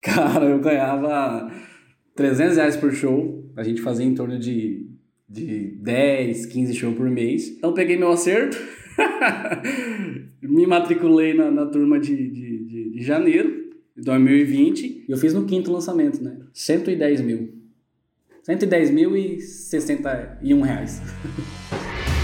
Cara, eu ganhava 300 reais por show. A gente fazia em torno de, de 10, 15 shows por mês. Então peguei meu acerto, me matriculei na, na turma de, de, de, de janeiro de 2020 e eu fiz no quinto lançamento, né? 110 mil. 110 mil e 61 reais.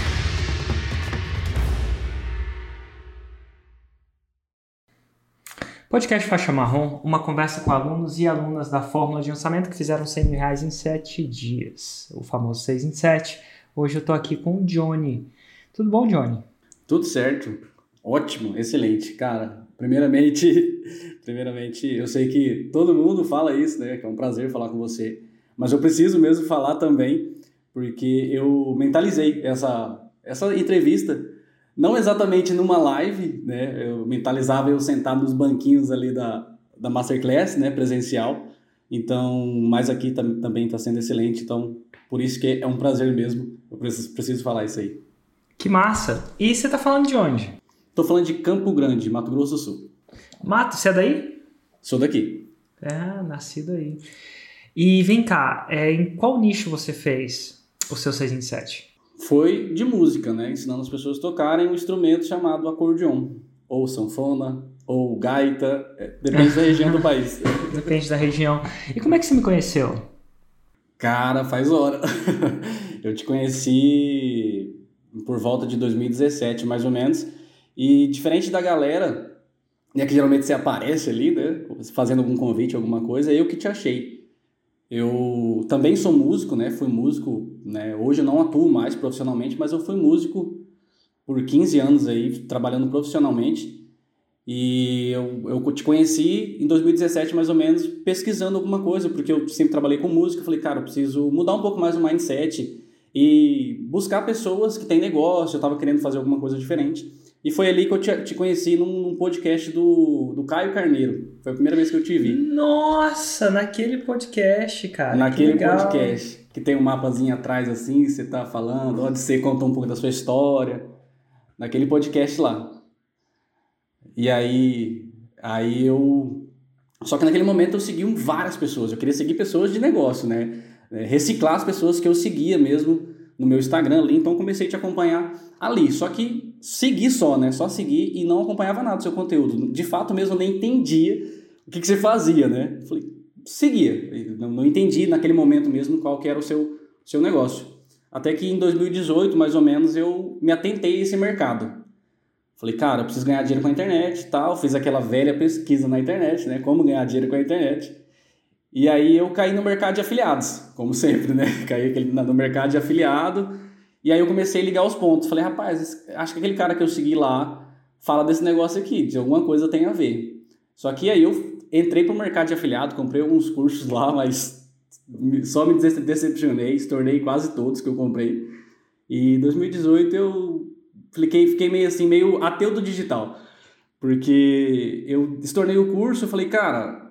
Podcast Faixa Marrom, uma conversa com alunos e alunas da Fórmula de Lançamento que fizeram 100 mil reais em 7 dias, o famoso 6 em 7. Hoje eu tô aqui com o Johnny. Tudo bom, Johnny? Tudo certo. Ótimo, excelente. Cara, primeiramente, primeiramente, eu sei que todo mundo fala isso, né? Que é um prazer falar com você. Mas eu preciso mesmo falar também, porque eu mentalizei essa, essa entrevista não exatamente numa live, né? Eu mentalizava eu sentado nos banquinhos ali da, da Masterclass, né? Presencial. Então, mas aqui tam, também está sendo excelente. Então, por isso que é um prazer mesmo. Eu preciso, preciso falar isso aí. Que massa! E você está falando de onde? Estou falando de Campo Grande, Mato Grosso do Sul. Mato, você é daí? Sou daqui. É, nascido aí. E vem cá, é, em qual nicho você fez o seu 6 em 7? Foi de música, né? Ensinando as pessoas a tocarem um instrumento chamado acordeon, ou sanfona, ou gaita, é, depende da região do país. Depende da região. E como é que você me conheceu? Cara, faz hora. Eu te conheci por volta de 2017, mais ou menos. E diferente da galera, né, que geralmente você aparece ali, né, fazendo algum convite, alguma coisa, eu que te achei. Eu também sou músico, né? Fui músico, né? Hoje eu não atuo mais profissionalmente, mas eu fui músico por 15 anos aí, trabalhando profissionalmente. E eu, eu te conheci em 2017, mais ou menos, pesquisando alguma coisa, porque eu sempre trabalhei com música. Falei, cara, eu preciso mudar um pouco mais o mindset e buscar pessoas que têm negócio. Eu estava querendo fazer alguma coisa diferente. E foi ali que eu te, te conheci num, num, podcast do, do Caio Carneiro. Foi a primeira vez que eu te vi. Nossa, naquele podcast, cara. Naquele que podcast. Que tem um mapazinho atrás assim, você tá falando, onde você conta um pouco da sua história. Naquele podcast lá. E aí, aí eu. Só que naquele momento eu segui várias pessoas. Eu queria seguir pessoas de negócio, né? É, reciclar as pessoas que eu seguia mesmo no meu Instagram ali, então comecei a te acompanhar ali. Só que segui só, né? Só seguir e não acompanhava nada do seu conteúdo. De fato mesmo eu nem entendia o que, que você fazia, né? Falei, seguia. Não, entendi naquele momento mesmo qual que era o seu, seu negócio. Até que em 2018, mais ou menos, eu me atentei a esse mercado. Falei, cara, eu preciso ganhar dinheiro com a internet e tal. Fiz aquela velha pesquisa na internet, né? Como ganhar dinheiro com a internet. E aí eu caí no mercado de afiliados, como sempre, né? Caí no mercado de afiliado. E aí eu comecei a ligar os pontos. Falei, rapaz, acho que aquele cara que eu segui lá fala desse negócio aqui, de alguma coisa tem a ver. Só que aí eu entrei pro mercado de afiliado, comprei alguns cursos lá, mas só me decepcionei, tornei quase todos que eu comprei. E em 2018 eu fiquei, fiquei meio assim, meio ateu do digital. Porque eu estornei o curso, falei, cara,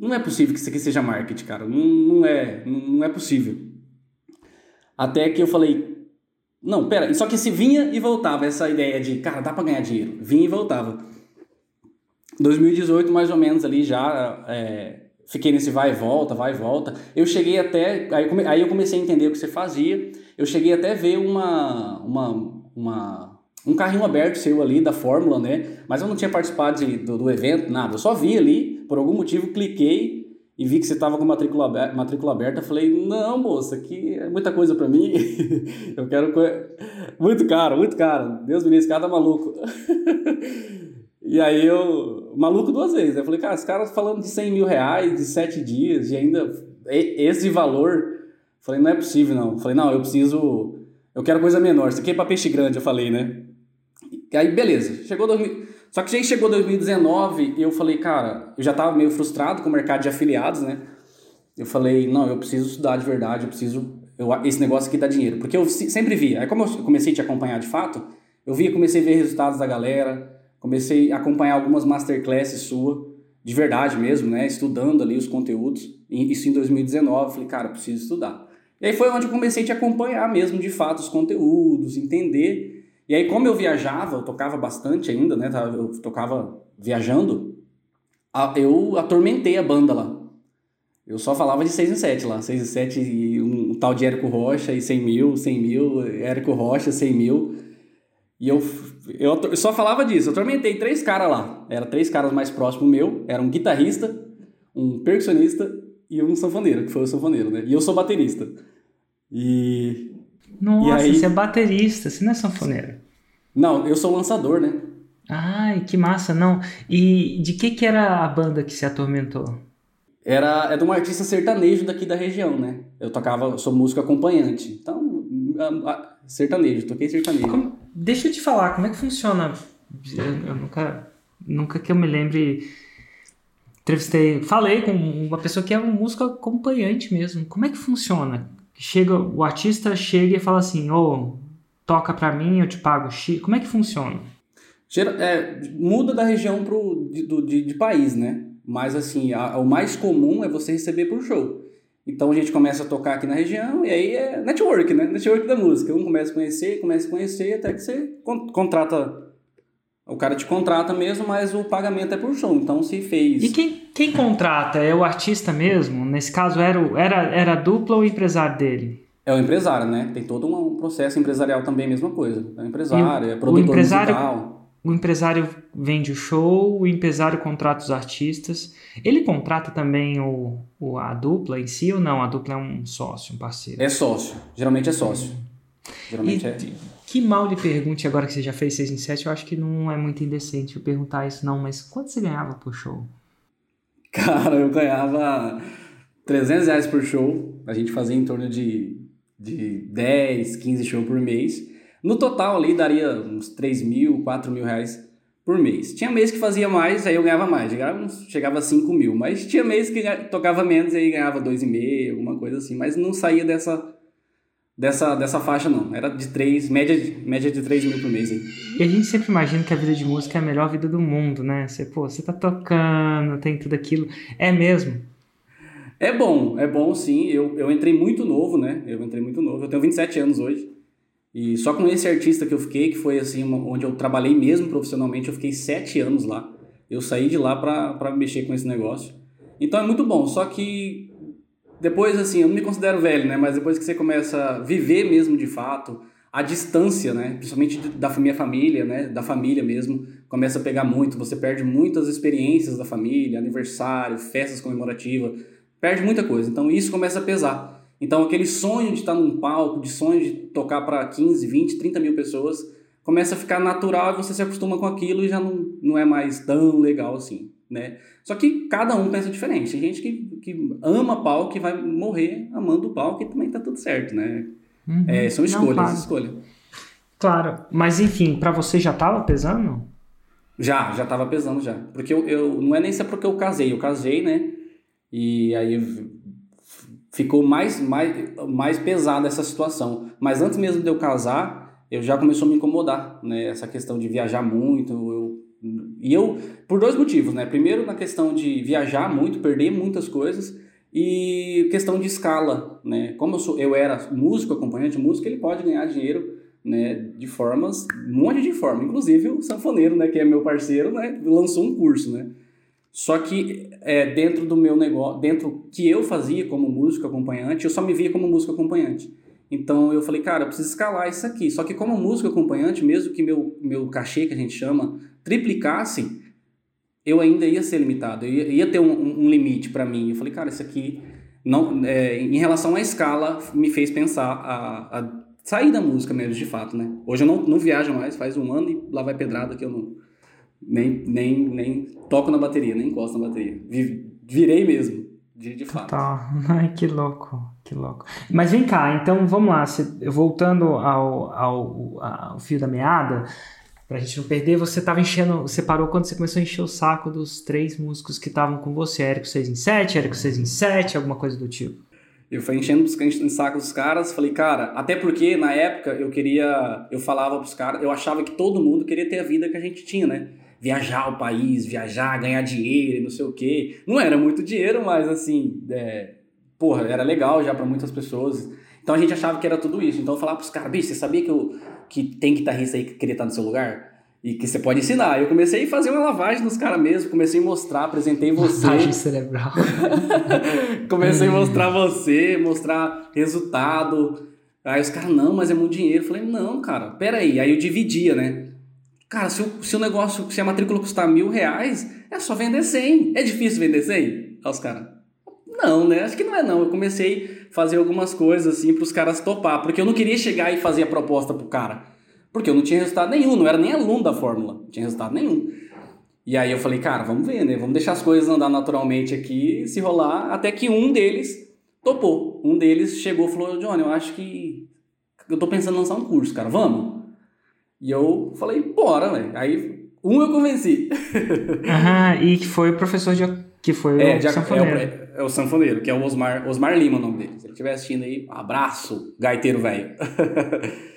não é possível que isso aqui seja marketing, cara. Não, não é, não é possível. Até que eu falei, não, pera, só que se vinha e voltava essa ideia de, cara, dá para ganhar dinheiro. Vinha e voltava. 2018, mais ou menos, ali já, é, fiquei nesse vai e volta, vai e volta. Eu cheguei até, aí, aí eu comecei a entender o que você fazia. Eu cheguei até ver uma, uma, uma um carrinho aberto seu ali da Fórmula, né? Mas eu não tinha participado de, do, do evento, nada. Eu só vi ali, por algum motivo, cliquei e vi que você estava com matrícula aberta, matrícula aberta. Falei, não, moça, aqui é muita coisa para mim. eu quero. Co... Muito caro, muito caro. Deus me livre, esse cara tá maluco. e aí eu. Maluco duas vezes. Eu falei, cara, esse cara tá falando de 100 mil reais, de sete dias, e ainda. Esse valor. Falei, não é possível, não. Falei, não, eu preciso. Eu quero coisa menor. Isso aqui é pra peixe grande, eu falei, né? E aí, beleza. Chegou 2000. Só que aí chegou 2019 e eu falei, cara, eu já tava meio frustrado com o mercado de afiliados, né? Eu falei, não, eu preciso estudar de verdade, eu preciso. Eu, esse negócio aqui dá dinheiro. Porque eu sempre via. Aí, como eu comecei a te acompanhar de fato, eu via, comecei a ver resultados da galera, comecei a acompanhar algumas masterclasses sua, de verdade mesmo, né? Estudando ali os conteúdos. Isso em 2019. Falei, cara, preciso estudar. E aí foi onde eu comecei a te acompanhar mesmo, de fato, os conteúdos, entender e aí, como eu viajava, eu tocava bastante ainda, né? Eu tocava viajando. eu atormentei a banda lá. Eu só falava de 6 em 7 lá. 6 em 7 e um, um, tal de Érico Rocha e 100 mil, 100 mil, Érico Rocha, 100 mil. E eu, eu, eu só falava disso. Eu atormentei três caras lá. Era três caras mais próximos meu. Era um guitarrista, um percussionista e um sanfoneiro, que foi o sanfoneiro, né? E eu sou baterista. E. Nossa, e aí... você é baterista, você não é sanfoneiro. Não, eu sou lançador, né? Ai, que massa, não. E de que que era a banda que se atormentou? Era é de um artista sertanejo daqui da região, né? Eu tocava, eu sou músico acompanhante. Então, sertanejo, toquei sertanejo. Como, deixa eu te falar, como é que funciona? Eu, eu, nunca, nunca que eu me lembre, entrevistei, falei com uma pessoa que é um músico acompanhante mesmo. Como é que funciona? Chega, o artista chega e fala assim, ô, oh, toca pra mim, eu te pago X. Como é que funciona? É, muda da região pro, de, de, de país, né? Mas assim, a, o mais comum é você receber por show. Então a gente começa a tocar aqui na região e aí é network, né? Network da música. Um começa a conhecer, começa a conhecer, até que você contrata. O cara te contrata mesmo, mas o pagamento é por show. Então se fez. E quem, quem contrata? É o artista mesmo? Nesse caso, era, era, era a dupla ou o empresário dele? É o empresário, né? Tem todo um processo empresarial também, mesma coisa. É o empresário, é produtor o empresário, musical o empresário vende o show, o empresário contrata os artistas. Ele contrata também o, o, a dupla em si ou não? A dupla é um sócio, um parceiro? É sócio. Geralmente é sócio. Geralmente e, é. Que mal lhe pergunte agora que você já fez 6 em 7, eu acho que não é muito indecente eu perguntar isso não, mas quanto você ganhava por show? Cara, eu ganhava 300 reais por show. A gente fazia em torno de, de 10, 15 shows por mês. No total ali daria uns 3 mil, 4 mil reais por mês. Tinha mês que fazia mais, aí eu ganhava mais, chegava, chegava a 5 mil. Mas tinha mês que tocava menos e aí ganhava 2,5, alguma coisa assim. Mas não saía dessa, dessa, dessa faixa não. Era de 3, média, média de 3 mil por mês. Hein? E a gente sempre imagina que a vida de música é a melhor vida do mundo, né? Você, pô, você tá tocando, tem tudo aquilo. É mesmo? É bom, é bom sim. Eu, eu entrei muito novo, né? Eu entrei muito novo. Eu tenho 27 anos hoje. E só com esse artista que eu fiquei, que foi assim, uma, onde eu trabalhei mesmo profissionalmente, eu fiquei sete anos lá. Eu saí de lá para mexer com esse negócio. Então é muito bom, só que depois, assim, eu não me considero velho, né? Mas depois que você começa a viver mesmo de fato, a distância, né? Principalmente da minha família, né? Da família mesmo, começa a pegar muito. Você perde muitas experiências da família, aniversário, festas comemorativas, perde muita coisa. Então isso começa a pesar. Então, aquele sonho de estar num palco, de sonho de tocar para 15, 20, 30 mil pessoas, começa a ficar natural e você se acostuma com aquilo e já não, não é mais tão legal assim, né? Só que cada um pensa diferente. Tem gente que, que ama palco e vai morrer amando o palco e também tá tudo certo, né? Uhum. É, são escolhas, não, claro. escolha. Claro, mas enfim, para você já tava pesando? Já, já tava pesando já. Porque eu, eu não é nem só porque eu casei, eu casei, né? E aí ficou mais, mais, mais pesada essa situação. Mas antes mesmo de eu casar, eu já começou a me incomodar, né? Essa questão de viajar muito. Eu, e eu, por dois motivos, né? Primeiro, na questão de viajar muito, perder muitas coisas. E questão de escala, né? Como eu, sou, eu era músico, acompanhante de música, ele pode ganhar dinheiro né, de formas, um monte de forma. Inclusive o sanfoneiro, né, que é meu parceiro, né, lançou um curso, né? Só que é, dentro do meu negócio, dentro que eu fazia como músico acompanhante, eu só me via como músico acompanhante. Então eu falei, cara, eu preciso escalar isso aqui. Só que como músico acompanhante, mesmo que meu, meu cachê, que a gente chama, triplicasse, eu ainda ia ser limitado. Eu ia, ia ter um, um limite para mim. Eu falei, cara, isso aqui, não, é, em relação à escala, me fez pensar a, a sair da música mesmo, de fato, né? Hoje eu não, não viajo mais, faz um ano e lá vai pedrada que eu não nem, nem, nem toco na bateria, nem encosto na bateria. Virei mesmo, de, de fato. Tá, ai que louco, que louco. Mas vem cá, então vamos lá, voltando ao, ao, ao fio da meada, pra gente não perder, você tava enchendo, você parou quando você começou a encher o saco dos três músicos que estavam com você, Érico 6 em 7, Érico 6 em 7, alguma coisa do tipo. Eu fui enchendo os sacos dos caras, falei, cara, até porque na época eu queria, eu falava pros caras, eu achava que todo mundo queria ter a vida que a gente tinha, né? Viajar o país, viajar, ganhar dinheiro e não sei o quê. Não era muito dinheiro, mas assim, é, porra, era legal já para muitas pessoas. Então a gente achava que era tudo isso. Então eu falava pros caras, bicho, você sabia que, eu, que tem guitarrista aí que queria estar no seu lugar? e que você pode ensinar. Eu comecei a fazer uma lavagem nos caras mesmo, comecei a mostrar, apresentei você. Lavagem cerebral. comecei a mostrar você, mostrar resultado. Aí os caras, não, mas é muito dinheiro. Eu falei, não, cara, peraí. Aí eu dividia, né? Cara, se o, se o negócio, se a matrícula custar mil reais, é só vender 100. É difícil vender 100? Aí os caras, não, né? Acho que não é não. Eu comecei a fazer algumas coisas assim para os caras topar, porque eu não queria chegar e fazer a proposta pro cara. Porque eu não tinha resultado nenhum, não era nem aluno da fórmula, não tinha resultado nenhum. E aí eu falei, cara, vamos ver, né? Vamos deixar as coisas andar naturalmente aqui, se rolar, até que um deles topou. Um deles chegou e falou, Johnny, eu acho que eu tô pensando em lançar um curso, cara, vamos? E eu falei, bora, velho. Aí um eu convenci. Aham, e que foi o professor de que foi é, o de, sanfoneiro. É, o, é o sanfoneiro, que é o Osmar, Osmar Lima o nome dele. Se ele estiver assistindo aí, abraço, gaiteiro velho.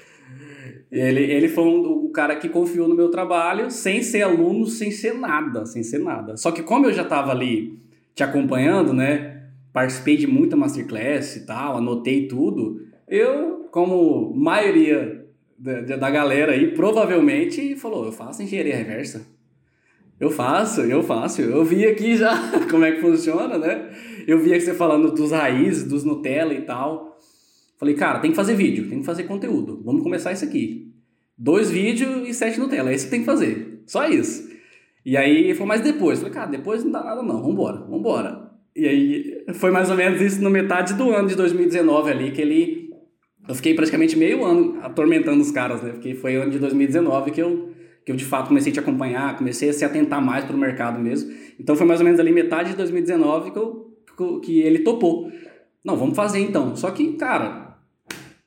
Ele, ele foi um, o cara que confiou no meu trabalho, sem ser aluno, sem ser nada, sem ser nada. Só que como eu já estava ali te acompanhando, né? Participei de muita masterclass e tal, anotei tudo. Eu, como maioria da, da galera aí, provavelmente falou: eu faço engenharia reversa. Eu faço, eu faço. Eu vi aqui já como é que funciona, né? Eu vi aqui você falando dos raízes, dos Nutella e tal. Falei, cara, tem que fazer vídeo, tem que fazer conteúdo. Vamos começar isso aqui. Dois vídeos e sete Nutella, é isso que tem que fazer. Só isso. E aí ele falou, mas depois? Falei, cara, depois não dá nada não, vambora, vambora. E aí foi mais ou menos isso no metade do ano de 2019 ali, que ele... Eu fiquei praticamente meio ano atormentando os caras, né? Porque foi ano de 2019 que eu, que eu de fato comecei a te acompanhar, comecei a se atentar mais pro mercado mesmo. Então foi mais ou menos ali metade de 2019 que, eu, que ele topou. Não, vamos fazer então. Só que, cara,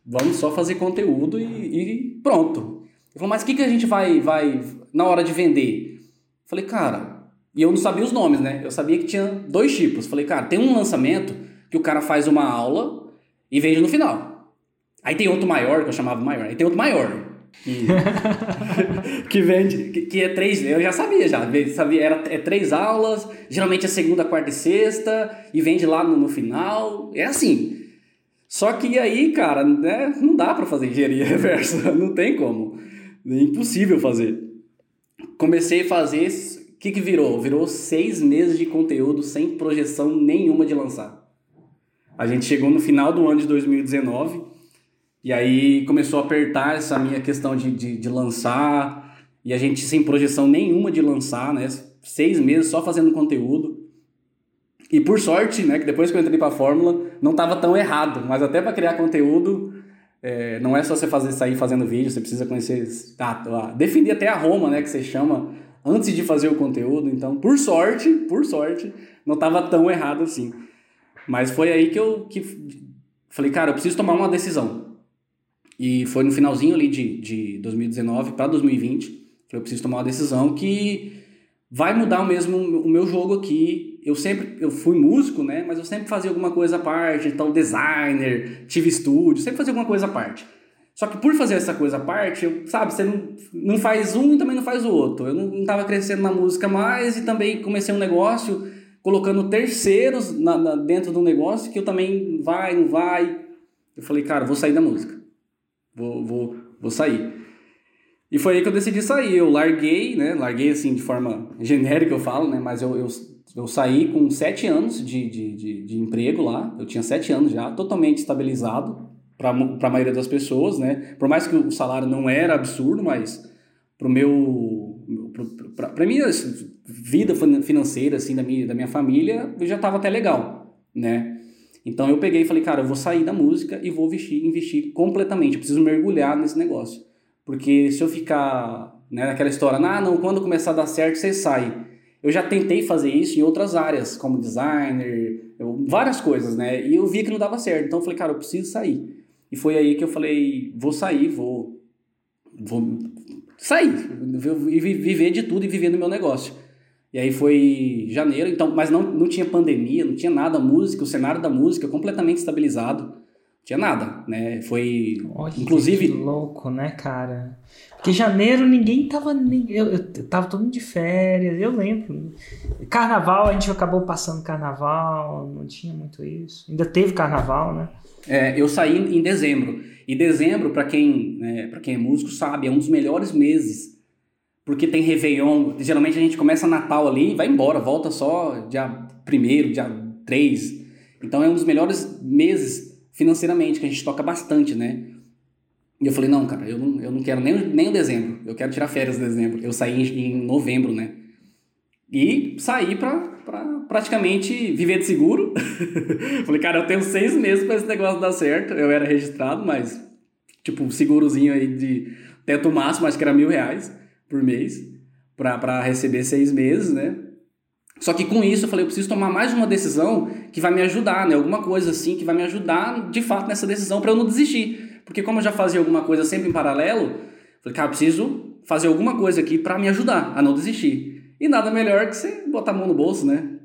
Vamos só fazer conteúdo e, e pronto. Ele falou, mas o que, que a gente vai, vai na hora de vender? Falei, cara, e eu não sabia os nomes, né? Eu sabia que tinha dois tipos. Falei, cara, tem um lançamento que o cara faz uma aula e vende no final. Aí tem outro maior, que eu chamava maior. Aí tem outro maior. Que, que vende, que, que, é três, eu já sabia já, sabia, era, é três aulas, geralmente é segunda, quarta e sexta, e vende lá no, no final, é assim. Só que aí, cara, né, não dá para fazer engenharia reversa, não tem como. É impossível fazer. Comecei a fazer, o que, que virou? Virou seis meses de conteúdo sem projeção nenhuma de lançar. A gente chegou no final do ano de 2019 e aí começou a apertar essa minha questão de, de, de lançar e a gente sem projeção nenhuma de lançar, né? Seis meses só fazendo conteúdo. E por sorte, né, que depois que eu entrei para a Fórmula, não estava tão errado, mas até para criar conteúdo, é, não é só você fazer sair fazendo vídeo, você precisa conhecer, ah, definir até a Roma, né, que você chama antes de fazer o conteúdo. Então, por sorte, por sorte, não estava tão errado assim. Mas foi aí que eu que falei, cara, eu preciso tomar uma decisão. E foi no finalzinho ali de, de 2019 para 2020, falei, eu preciso tomar uma decisão que vai mudar mesmo o meu jogo aqui eu sempre eu fui músico, né? Mas eu sempre fazia alguma coisa à parte, então designer, tive estúdio, sempre fazia alguma coisa à parte. Só que por fazer essa coisa à parte, eu, sabe, você não, não faz um e também não faz o outro. Eu não, estava crescendo na música mais e também comecei um negócio colocando terceiros na, na, dentro do negócio que eu também vai, não vai. Eu falei, cara, vou sair da música. Vou, vou, vou sair. E foi aí que eu decidi sair. Eu larguei, né? Larguei assim de forma genérica, eu falo, né? Mas eu, eu eu saí com sete anos de, de, de, de emprego lá, eu tinha sete anos já, totalmente estabilizado para a maioria das pessoas, né? Por mais que o salário não era absurdo, mas para o meu para minha vida financeira assim da minha, da minha família eu já estava até legal né então eu peguei e falei cara eu vou sair da música e vou investir investir completamente eu preciso mergulhar nesse negócio porque se eu ficar né, naquela história ah não quando começar a dar certo você sai eu já tentei fazer isso em outras áreas, como designer, eu, várias coisas, né? E eu vi que não dava certo. Então eu falei, cara, eu preciso sair. E foi aí que eu falei, vou sair, vou, vou sair, e viver de tudo e viver no meu negócio. E aí foi janeiro, então, mas não, não tinha pandemia, não tinha nada, música, o cenário da música completamente estabilizado tinha nada, né? Foi. Olha, inclusive. Que louco, né, cara? Porque janeiro ninguém tava. Nem, eu, eu tava todo mundo de férias, eu lembro. Carnaval, a gente acabou passando carnaval, não tinha muito isso. Ainda teve carnaval, né? É, eu saí em dezembro. E dezembro, para quem, né, quem é músico, sabe, é um dos melhores meses porque tem Réveillon. Geralmente a gente começa Natal ali e vai embora, volta só dia 1 dia 3. Então é um dos melhores meses financeiramente, que a gente toca bastante, né? E eu falei, não, cara, eu não, eu não quero nem, nem o dezembro, eu quero tirar férias em dezembro. Eu saí em, em novembro, né? E saí pra, pra praticamente viver de seguro. falei, cara, eu tenho seis meses para esse negócio dar certo. Eu era registrado, mas, tipo, um segurozinho aí de teto máximo, acho que era mil reais por mês, para receber seis meses, né? Só que com isso eu falei, eu preciso tomar mais uma decisão que vai me ajudar, né? Alguma coisa assim que vai me ajudar de fato nessa decisão para eu não desistir. Porque como eu já fazia alguma coisa sempre em paralelo, falei, cara, eu preciso fazer alguma coisa aqui para me ajudar a não desistir. E nada melhor que você botar a mão no bolso, né?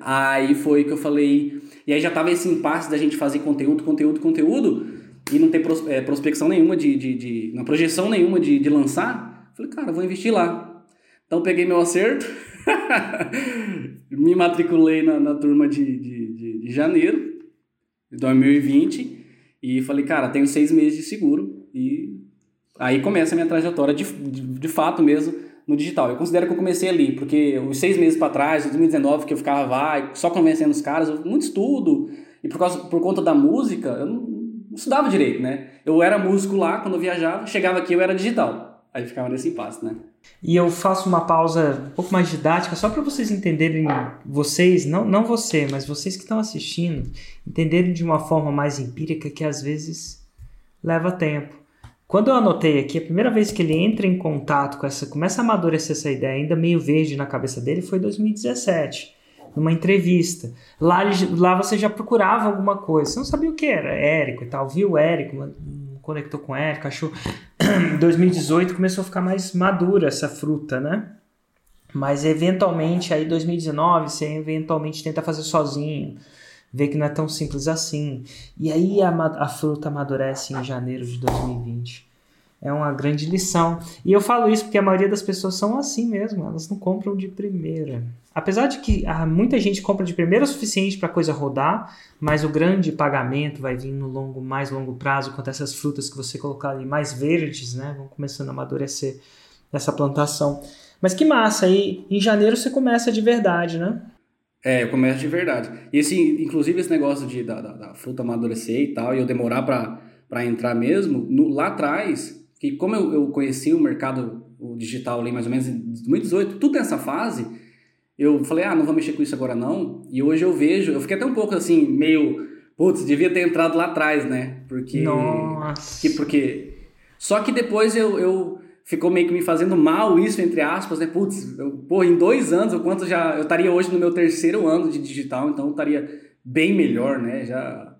Aí foi que eu falei. E aí já tava esse impasse da gente fazer conteúdo, conteúdo, conteúdo, e não ter é, prospecção nenhuma de, de, de. Não projeção nenhuma de, de lançar. Falei, cara, vou investir lá. Então peguei meu acerto, me matriculei na, na turma de, de, de, de janeiro de 2020 e falei, cara, tenho seis meses de seguro e aí começa a minha trajetória de, de, de fato mesmo no digital. Eu considero que eu comecei ali, porque os seis meses para trás, 2019, que eu ficava vai, só convencendo os caras, muito estudo, e por, causa, por conta da música, eu não, não estudava direito, né? Eu era músico lá quando eu viajava, chegava aqui eu era digital. Aí ficava nesse impasse, né? E eu faço uma pausa um pouco mais didática, só para vocês entenderem, vocês, não, não você, mas vocês que estão assistindo, entenderem de uma forma mais empírica que às vezes leva tempo. Quando eu anotei aqui, a primeira vez que ele entra em contato com essa, começa a amadurecer essa ideia, ainda meio verde na cabeça dele, foi em 2017, numa entrevista. Lá, lá você já procurava alguma coisa, você não sabia o que era, Érico e tal, viu Érico, conectou com o Érico, achou. Em 2018 começou a ficar mais madura essa fruta, né? Mas eventualmente, aí 2019, você eventualmente tenta fazer sozinho vê que não é tão simples assim. E aí a, a fruta amadurece em janeiro de 2020. É uma grande lição. E eu falo isso porque a maioria das pessoas são assim mesmo, elas não compram de primeira. Apesar de que ah, muita gente compra de primeira o suficiente para a coisa rodar, mas o grande pagamento vai vir no longo, mais longo prazo, quando essas frutas que você colocar ali mais verdes, né, vão começando a amadurecer essa plantação. Mas que massa, aí em janeiro você começa de verdade, né? É, eu começo de verdade. E esse, inclusive esse negócio de, da, da, da fruta amadurecer e tal, e eu demorar para entrar mesmo, no, lá atrás, que como eu, eu conheci o mercado o digital ali mais ou menos em 2018, tudo nessa fase, eu falei, ah, não vou mexer com isso agora não. E hoje eu vejo, eu fiquei até um pouco assim, meio, putz, devia ter entrado lá atrás, né? Porque. Nossa. Que, porque. Só que depois eu, eu ficou meio que me fazendo mal isso, entre aspas, né? Putz, eu, pô, em dois anos, o quanto já. Eu estaria hoje no meu terceiro ano de digital, então eu estaria bem melhor, né? Já.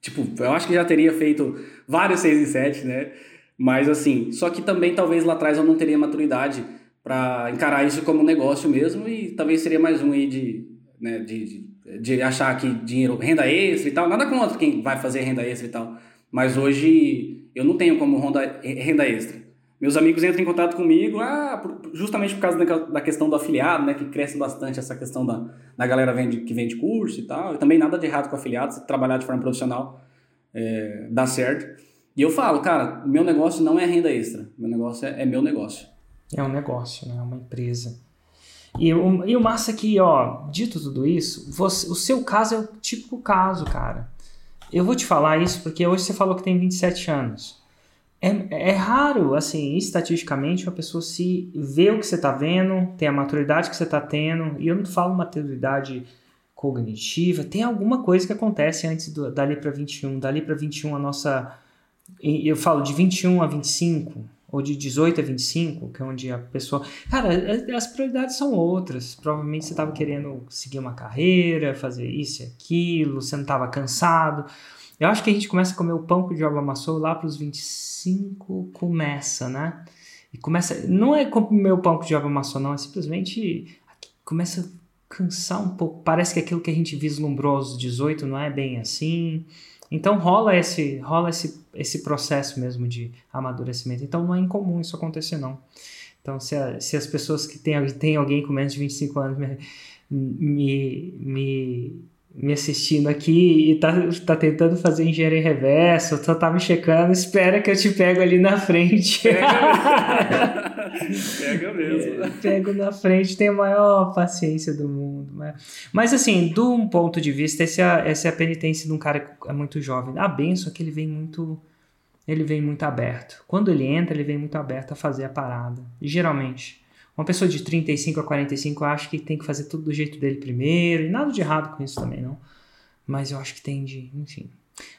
Tipo, eu acho que já teria feito vários 6 e 7, né? Mas assim, só que também talvez lá atrás eu não teria maturidade para encarar isso como negócio mesmo e talvez seria mais um aí de, né, de, de, de achar que dinheiro, renda extra e tal. Nada contra quem vai fazer renda extra e tal. Mas hoje eu não tenho como renda extra. Meus amigos entram em contato comigo ah, justamente por causa da questão do afiliado, né, que cresce bastante essa questão da, da galera vende, que vende curso e tal. E também nada de errado com afiliados, trabalhar de forma profissional é, dá certo. E eu falo, cara, meu negócio não é renda extra, meu negócio é, é meu negócio. É um negócio, né? É uma empresa. E o, e o massa aqui, é ó, dito tudo isso, você, o seu caso é o típico caso, cara. Eu vou te falar isso porque hoje você falou que tem 27 anos. É, é raro, assim, estatisticamente, uma pessoa se vê o que você está vendo, tem a maturidade que você está tendo, e eu não falo maturidade cognitiva, tem alguma coisa que acontece antes do, dali para 21. Dali para 21, a nossa. Eu falo de 21 a 25, ou de 18 a 25, que é onde a pessoa. Cara, as prioridades são outras. Provavelmente você estava querendo seguir uma carreira, fazer isso e aquilo, você não estava cansado. Eu acho que a gente começa a comer o pão que o diabo amassou lá para os 25, começa, né? E começa. Não é comer o pão que o diabo amassou, não, é simplesmente. Começa a cansar um pouco. Parece que aquilo que a gente vislumbrou aos 18 não é bem assim. Então rola esse, rola esse, esse processo mesmo de amadurecimento. Então não é incomum isso acontecer, não. Então, se, a, se as pessoas que têm, têm alguém com menos de 25 anos me, me, me me assistindo aqui e tá, tá tentando fazer engenharia reversa, só tá me checando, espera que eu te pego ali na frente. Pega mesmo. É, pego na frente, tenho a maior paciência do mundo. Mas, né? mas assim, de um ponto de vista, essa é, essa é a penitência de um cara que é muito jovem. A benção é que ele vem muito. Ele vem muito aberto. Quando ele entra, ele vem muito aberto a fazer a parada. E, geralmente. Uma pessoa de 35 a 45 acha que tem que fazer tudo do jeito dele primeiro. E nada de errado com isso também, não. Mas eu acho que tem de. Enfim.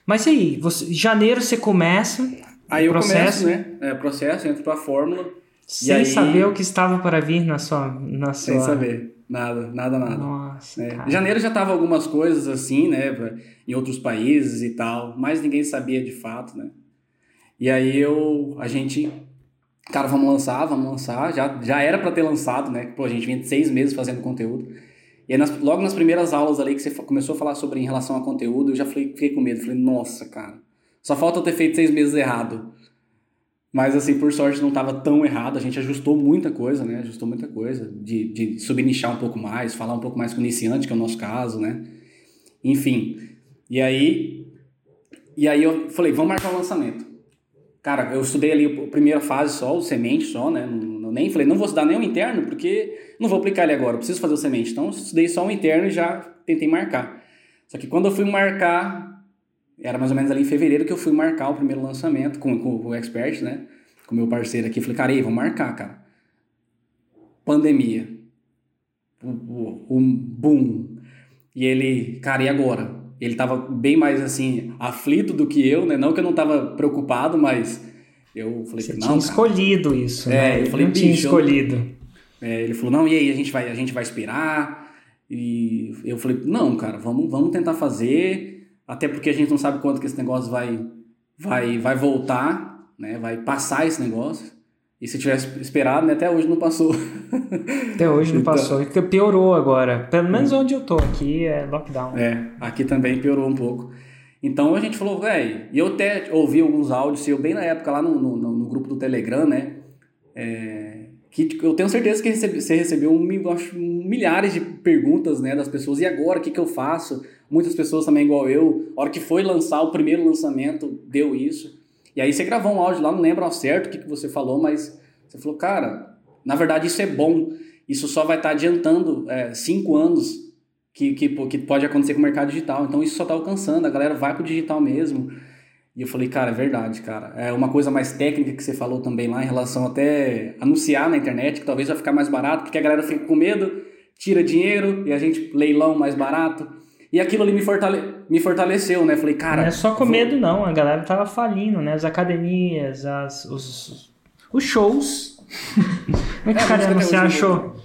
Mas e aí? Você, janeiro você começa. Aí eu processo, começo, né? É, processo, entro pra fórmula. Sem aí... saber o que estava para vir na sua, na sua. Sem saber. Nada, nada, nada. Nossa. É. Em janeiro já tava algumas coisas assim, né? Em outros países e tal, mas ninguém sabia de fato, né? E aí eu. A gente. Cara, vamos lançar, vamos lançar. Já, já era para ter lançado, né? Pô, a gente vinha de seis meses fazendo conteúdo. E aí, nas, logo nas primeiras aulas ali que você começou a falar sobre em relação a conteúdo, eu já falei, fiquei com medo. Falei, nossa, cara, só falta eu ter feito seis meses errado. Mas, assim, por sorte não estava tão errado. A gente ajustou muita coisa, né? Ajustou muita coisa. De, de subnichar um pouco mais, falar um pouco mais com o iniciante, que é o nosso caso, né? Enfim. E aí... E aí eu falei, vamos marcar o lançamento. Cara, eu estudei ali a primeira fase só, o semente só, né? Não, nem falei, não vou estudar nem o interno, porque não vou aplicar ele agora, preciso fazer o semente. Então, eu estudei só o interno e já tentei marcar. Só que quando eu fui marcar, era mais ou menos ali em fevereiro que eu fui marcar o primeiro lançamento com, com, com o Expert, né? Com meu parceiro aqui. Falei, cara, aí, vamos marcar, cara. Pandemia. O, boom. E ele, cara, e agora? Ele tava bem mais, assim, aflito do que eu, né? Não que eu não tava preocupado, mas eu falei, Você não, tinha escolhido isso, é, né? Eu falei, não tinha escolhido. É, ele falou, não, e aí, a gente vai, a gente vai esperar? E eu falei, não, cara, vamos, vamos tentar fazer até porque a gente não sabe quanto que esse negócio vai, vai, vai voltar, né? Vai passar esse negócio. E se tivesse esperado, né? até hoje não passou. Até hoje não então, passou. E piorou agora. Pelo menos onde eu tô aqui é lockdown. É, aqui também piorou um pouco. Então a gente falou, velho, e eu até ouvi alguns áudios seu bem na época lá no, no, no grupo do Telegram, né? É, que eu tenho certeza que você recebeu um, acho, milhares de perguntas né, das pessoas. E agora, o que, que eu faço? Muitas pessoas também, igual eu, a hora que foi lançar o primeiro lançamento, deu isso. E aí você gravou um áudio lá, não lembro ao certo o que, que você falou, mas você falou, cara, na verdade isso é bom. Isso só vai estar tá adiantando é, cinco anos que, que, que pode acontecer com o mercado digital. Então isso só está alcançando, a galera vai para o digital mesmo. E eu falei, cara, é verdade, cara. É uma coisa mais técnica que você falou também lá em relação até anunciar na internet, que talvez vai ficar mais barato, porque a galera fica com medo, tira dinheiro e a gente leilão mais barato. E aquilo ali me, fortale me fortaleceu, né? Falei, cara. Não é só com vou... medo, não. A galera tava falindo, né? As academias, as, os, os shows. como é que é, o cara ia anunciar show?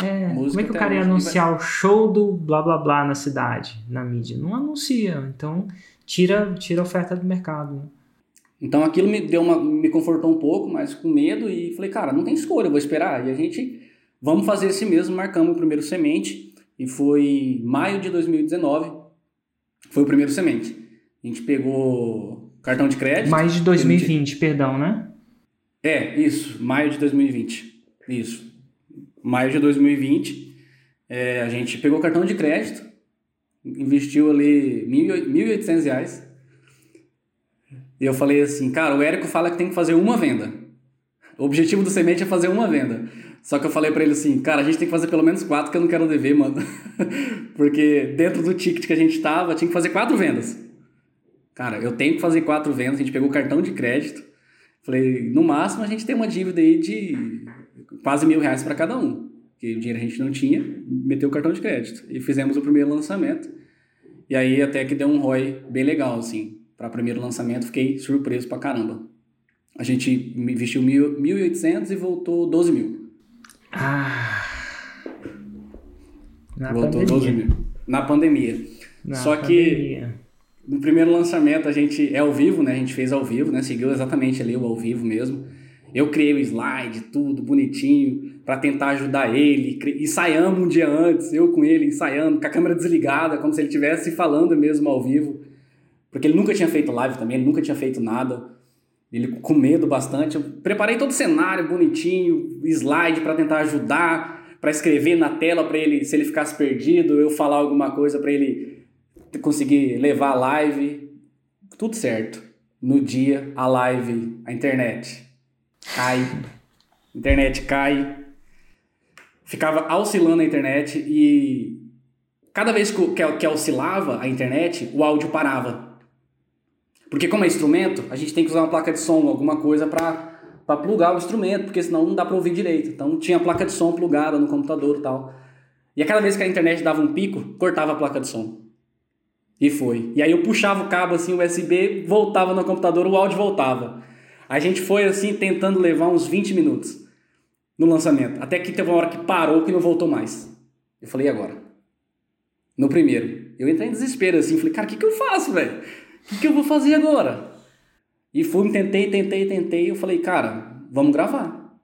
É, como é que o cara ia anunciar vai... o show do blá blá blá na cidade, na mídia? Não anuncia. Então, tira, tira a oferta do mercado. Né? Então aquilo me deu uma, me confortou um pouco, mas com medo e falei, cara, não tem escolha, eu vou esperar. E a gente, vamos fazer esse mesmo, marcamos o primeiro semente e foi maio de 2019, foi o primeiro semente. A gente pegou cartão de crédito. Mais de 2020, perdão, né? É, isso, maio de 2020, isso. Maio de 2020, é, a gente pegou cartão de crédito, investiu ali R$ 1.800. E eu falei assim, cara, o Érico fala que tem que fazer uma venda. O objetivo do semente é fazer uma venda. Só que eu falei para ele assim, cara, a gente tem que fazer pelo menos quatro que eu não quero dever, mano. Porque dentro do ticket que a gente tava, tinha que fazer quatro vendas. Cara, eu tenho que fazer quatro vendas, a gente pegou o cartão de crédito. Falei, no máximo a gente tem uma dívida aí de quase mil reais para cada um que o dinheiro a gente não tinha, meteu o cartão de crédito. E fizemos o primeiro lançamento. E aí até que deu um ROI bem legal, assim. Para primeiro lançamento, fiquei surpreso pra caramba. A gente investiu 1.800 e voltou 12 mil. Ah! Na voltou pandemia. 12 mil. Na pandemia. Na Só pandemia. que no primeiro lançamento a gente é ao vivo, né? A gente fez ao vivo, né? Seguiu exatamente ali o ao vivo mesmo. Eu criei o slide, tudo bonitinho, para tentar ajudar ele. Ensaiamos um dia antes, eu com ele ensaiando, com a câmera desligada, como se ele estivesse falando mesmo ao vivo. Porque ele nunca tinha feito live também, ele nunca tinha feito nada. Ele com medo bastante. Eu preparei todo o cenário bonitinho, slide para tentar ajudar, para escrever na tela para ele, se ele ficasse perdido, eu falar alguma coisa para ele conseguir levar a live. Tudo certo. No dia, a live, a internet cai internet cai, ficava oscilando a internet e cada vez que, que, que oscilava a internet, o áudio parava. Porque como é instrumento, a gente tem que usar uma placa de som, alguma coisa para para plugar o instrumento, porque senão não dá para ouvir direito. Então tinha a placa de som plugada no computador e tal. E a cada vez que a internet dava um pico, cortava a placa de som. E foi. E aí eu puxava o cabo assim, USB, voltava no computador, o áudio voltava. A gente foi assim tentando levar uns 20 minutos no lançamento, até que teve uma hora que parou que não voltou mais. Eu falei, e agora? No primeiro. Eu entrei em desespero assim, falei, cara, o que, que eu faço, velho? O que, eu vou fazer agora? E fui, tentei, tentei, tentei. Eu falei, cara, vamos gravar.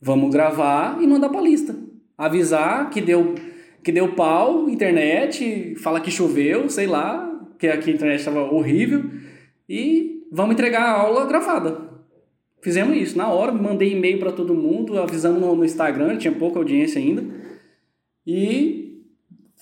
Vamos gravar e mandar pra lista. Avisar que deu, que deu pau, internet, fala que choveu, sei lá, que aqui a internet estava horrível. E vamos entregar a aula gravada. Fizemos isso na hora, mandei e-mail para todo mundo, avisamos no, no Instagram, tinha pouca audiência ainda. E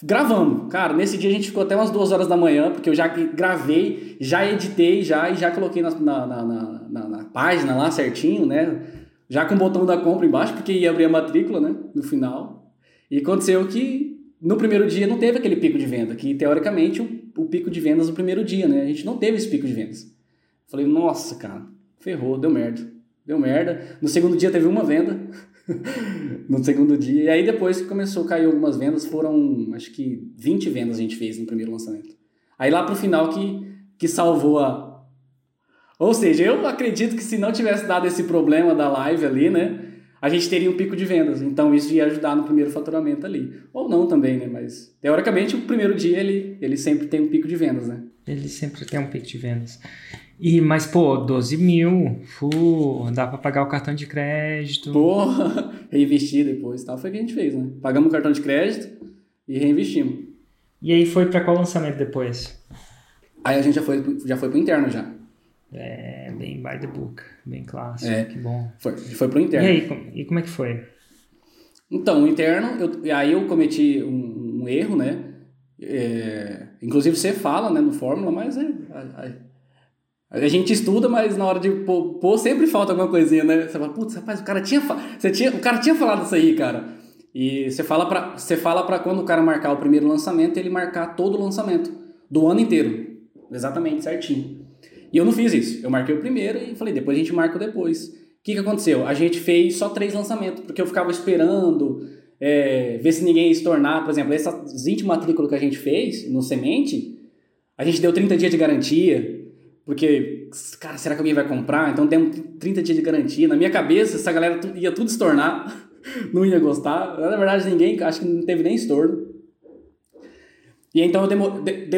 Gravamos. Cara, nesse dia a gente ficou até umas duas horas da manhã, porque eu já gravei, já editei já e já coloquei na, na, na, na, na página lá certinho, né? Já com o botão da compra embaixo, porque ia abrir a matrícula, né? No final. E aconteceu que no primeiro dia não teve aquele pico de venda, que teoricamente o, o pico de vendas no primeiro dia, né? A gente não teve esse pico de vendas. Falei, nossa, cara, ferrou, deu merda. Deu merda. No segundo dia teve uma venda. no segundo dia. E aí depois que começou a cair algumas vendas, foram acho que 20 vendas a gente fez no primeiro lançamento. Aí lá pro final que, que salvou a. Ou seja, eu acredito que se não tivesse dado esse problema da live ali, né? A gente teria um pico de vendas. Então isso ia ajudar no primeiro faturamento ali. Ou não também, né? Mas teoricamente o primeiro dia ele, ele sempre tem um pico de vendas, né? Ele sempre tem um pico de vendas. E, mas, pô, 12 mil, fu, dá pra pagar o cartão de crédito. Porra, reinvestir depois, tal, foi o que a gente fez, né? Pagamos o cartão de crédito e reinvestimos. E aí foi para qual lançamento depois? Aí a gente já foi, já foi pro interno já. É, bem by the book, bem clássico, é, que bom. Foi, foi pro interno. E aí, e como é que foi? Então, o interno, eu, aí eu cometi um, um erro, né? É, inclusive você fala né, no Fórmula, mas é, a gente estuda, mas na hora de pôr, sempre falta alguma coisinha, né? Você fala, putz, rapaz, o cara tinha, você tinha, o cara tinha falado isso aí, cara. E você fala para você fala para quando o cara marcar o primeiro lançamento, ele marcar todo o lançamento do ano inteiro. Exatamente, certinho. E eu não fiz isso. Eu marquei o primeiro e falei, depois a gente marca o depois. O que, que aconteceu? A gente fez só três lançamentos, porque eu ficava esperando é, ver se ninguém ia se tornar. Por exemplo, essa 20 matrícula que a gente fez no Semente, a gente deu 30 dias de garantia. Porque, cara, será que alguém vai comprar? Então tem 30 dias de garantia. Na minha cabeça, essa galera ia tudo estornar, não ia gostar. Na verdade, ninguém, acho que não teve nem estorno. E então eu demorei,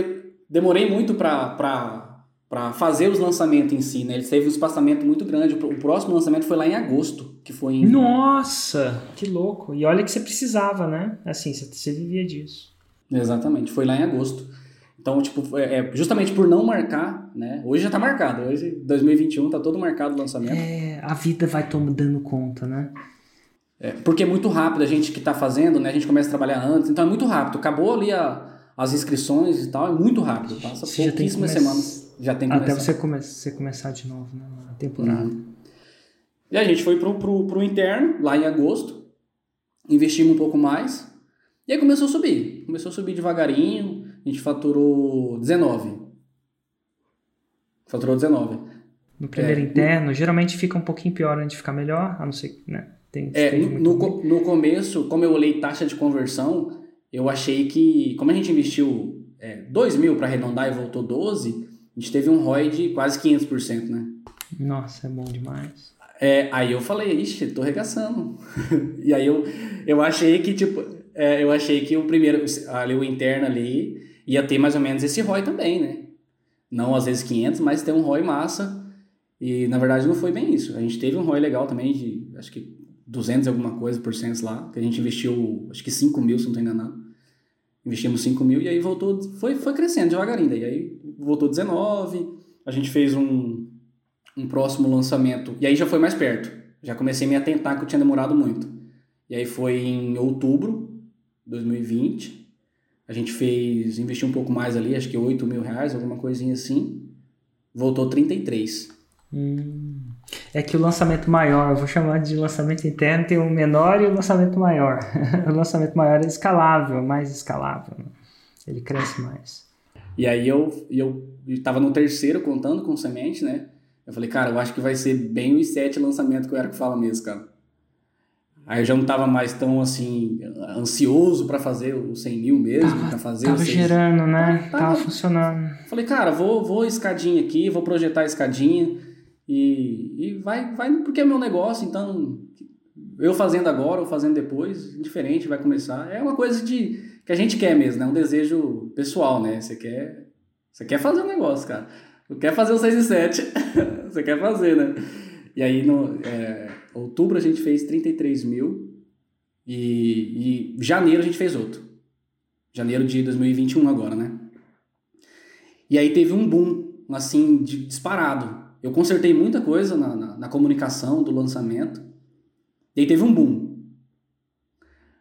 demorei muito para fazer os lançamentos em si, né? Ele teve um espaçamento muito grande. O próximo lançamento foi lá em agosto, que foi em... Nossa, que louco! E olha que você precisava, né? Assim, você vivia disso. Exatamente, foi lá em agosto. Então, tipo, é, é, justamente por não marcar, né? Hoje já tá marcado. Hoje, 2021, tá todo marcado o lançamento. É, a vida vai dando conta, né? É, porque é muito rápido a gente que tá fazendo, né? A gente começa a trabalhar antes, então é muito rápido. Acabou ali a, as inscrições e tal, é muito rápido. Passa você pouquíssimas come... semanas, já tem que Até você, come... você começar de novo, né? A temporada. Uhum. E a gente foi pro, pro, pro interno, lá em agosto. Investimos um pouco mais. E aí começou a subir. Começou a subir devagarinho a gente faturou 19. Faturou 19. No primeiro é, interno, no... geralmente fica um pouquinho pior antes de ficar melhor, a não ser né? Tem, é, no, no começo, como eu olhei taxa de conversão, eu achei que, como a gente investiu é, 2 mil para arredondar e voltou 12, a gente teve um ROI de quase 500%, né? Nossa, é bom demais. É, aí eu falei, ixi, tô arregaçando. e aí eu, eu achei que, tipo, é, eu achei que o primeiro, ali o interno ali, ia ter mais ou menos esse ROI também, né? Não às vezes 500, mas ter um ROI massa. E na verdade não foi bem isso. A gente teve um ROI legal também de, acho que 200 e alguma coisa por cento lá, que a gente investiu, acho que 5 mil, se não estou enganado. Investimos 5 mil e aí voltou, foi, foi crescendo devagarinho. E aí voltou 19, a gente fez um, um próximo lançamento, e aí já foi mais perto. Já comecei a me atentar que eu tinha demorado muito. E aí foi em outubro de 2020, a gente fez, investiu um pouco mais ali, acho que 8 mil reais, alguma coisinha assim. Voltou 33. Hum. É que o lançamento maior, eu vou chamar de lançamento interno, tem o menor e o lançamento maior. o lançamento maior é escalável, mais escalável. Né? Ele cresce mais. E aí eu, eu estava no terceiro contando com semente, né? Eu falei, cara, eu acho que vai ser bem o i7 lançamento que o Eric fala mesmo, cara. Aí eu já não estava mais tão assim ansioso para fazer o 100 mil mesmo, para fazer tava o 6... gerando, né? Tava, tava funcionando. Falei, cara, vou, vou escadinha aqui, vou projetar a escadinha e, e vai, vai porque é meu negócio, então eu fazendo agora ou fazendo depois, diferente, vai começar. É uma coisa de que a gente quer mesmo, né? Um desejo pessoal, né? Você quer, você quer fazer um negócio, cara. Não quer fazer o 6 e 7, você quer fazer, né? E aí, no é, outubro a gente fez 33 mil e, e janeiro a gente fez outro. Janeiro de 2021 agora, né? E aí teve um boom, assim, de, disparado. Eu consertei muita coisa na, na, na comunicação do lançamento. E aí teve um boom.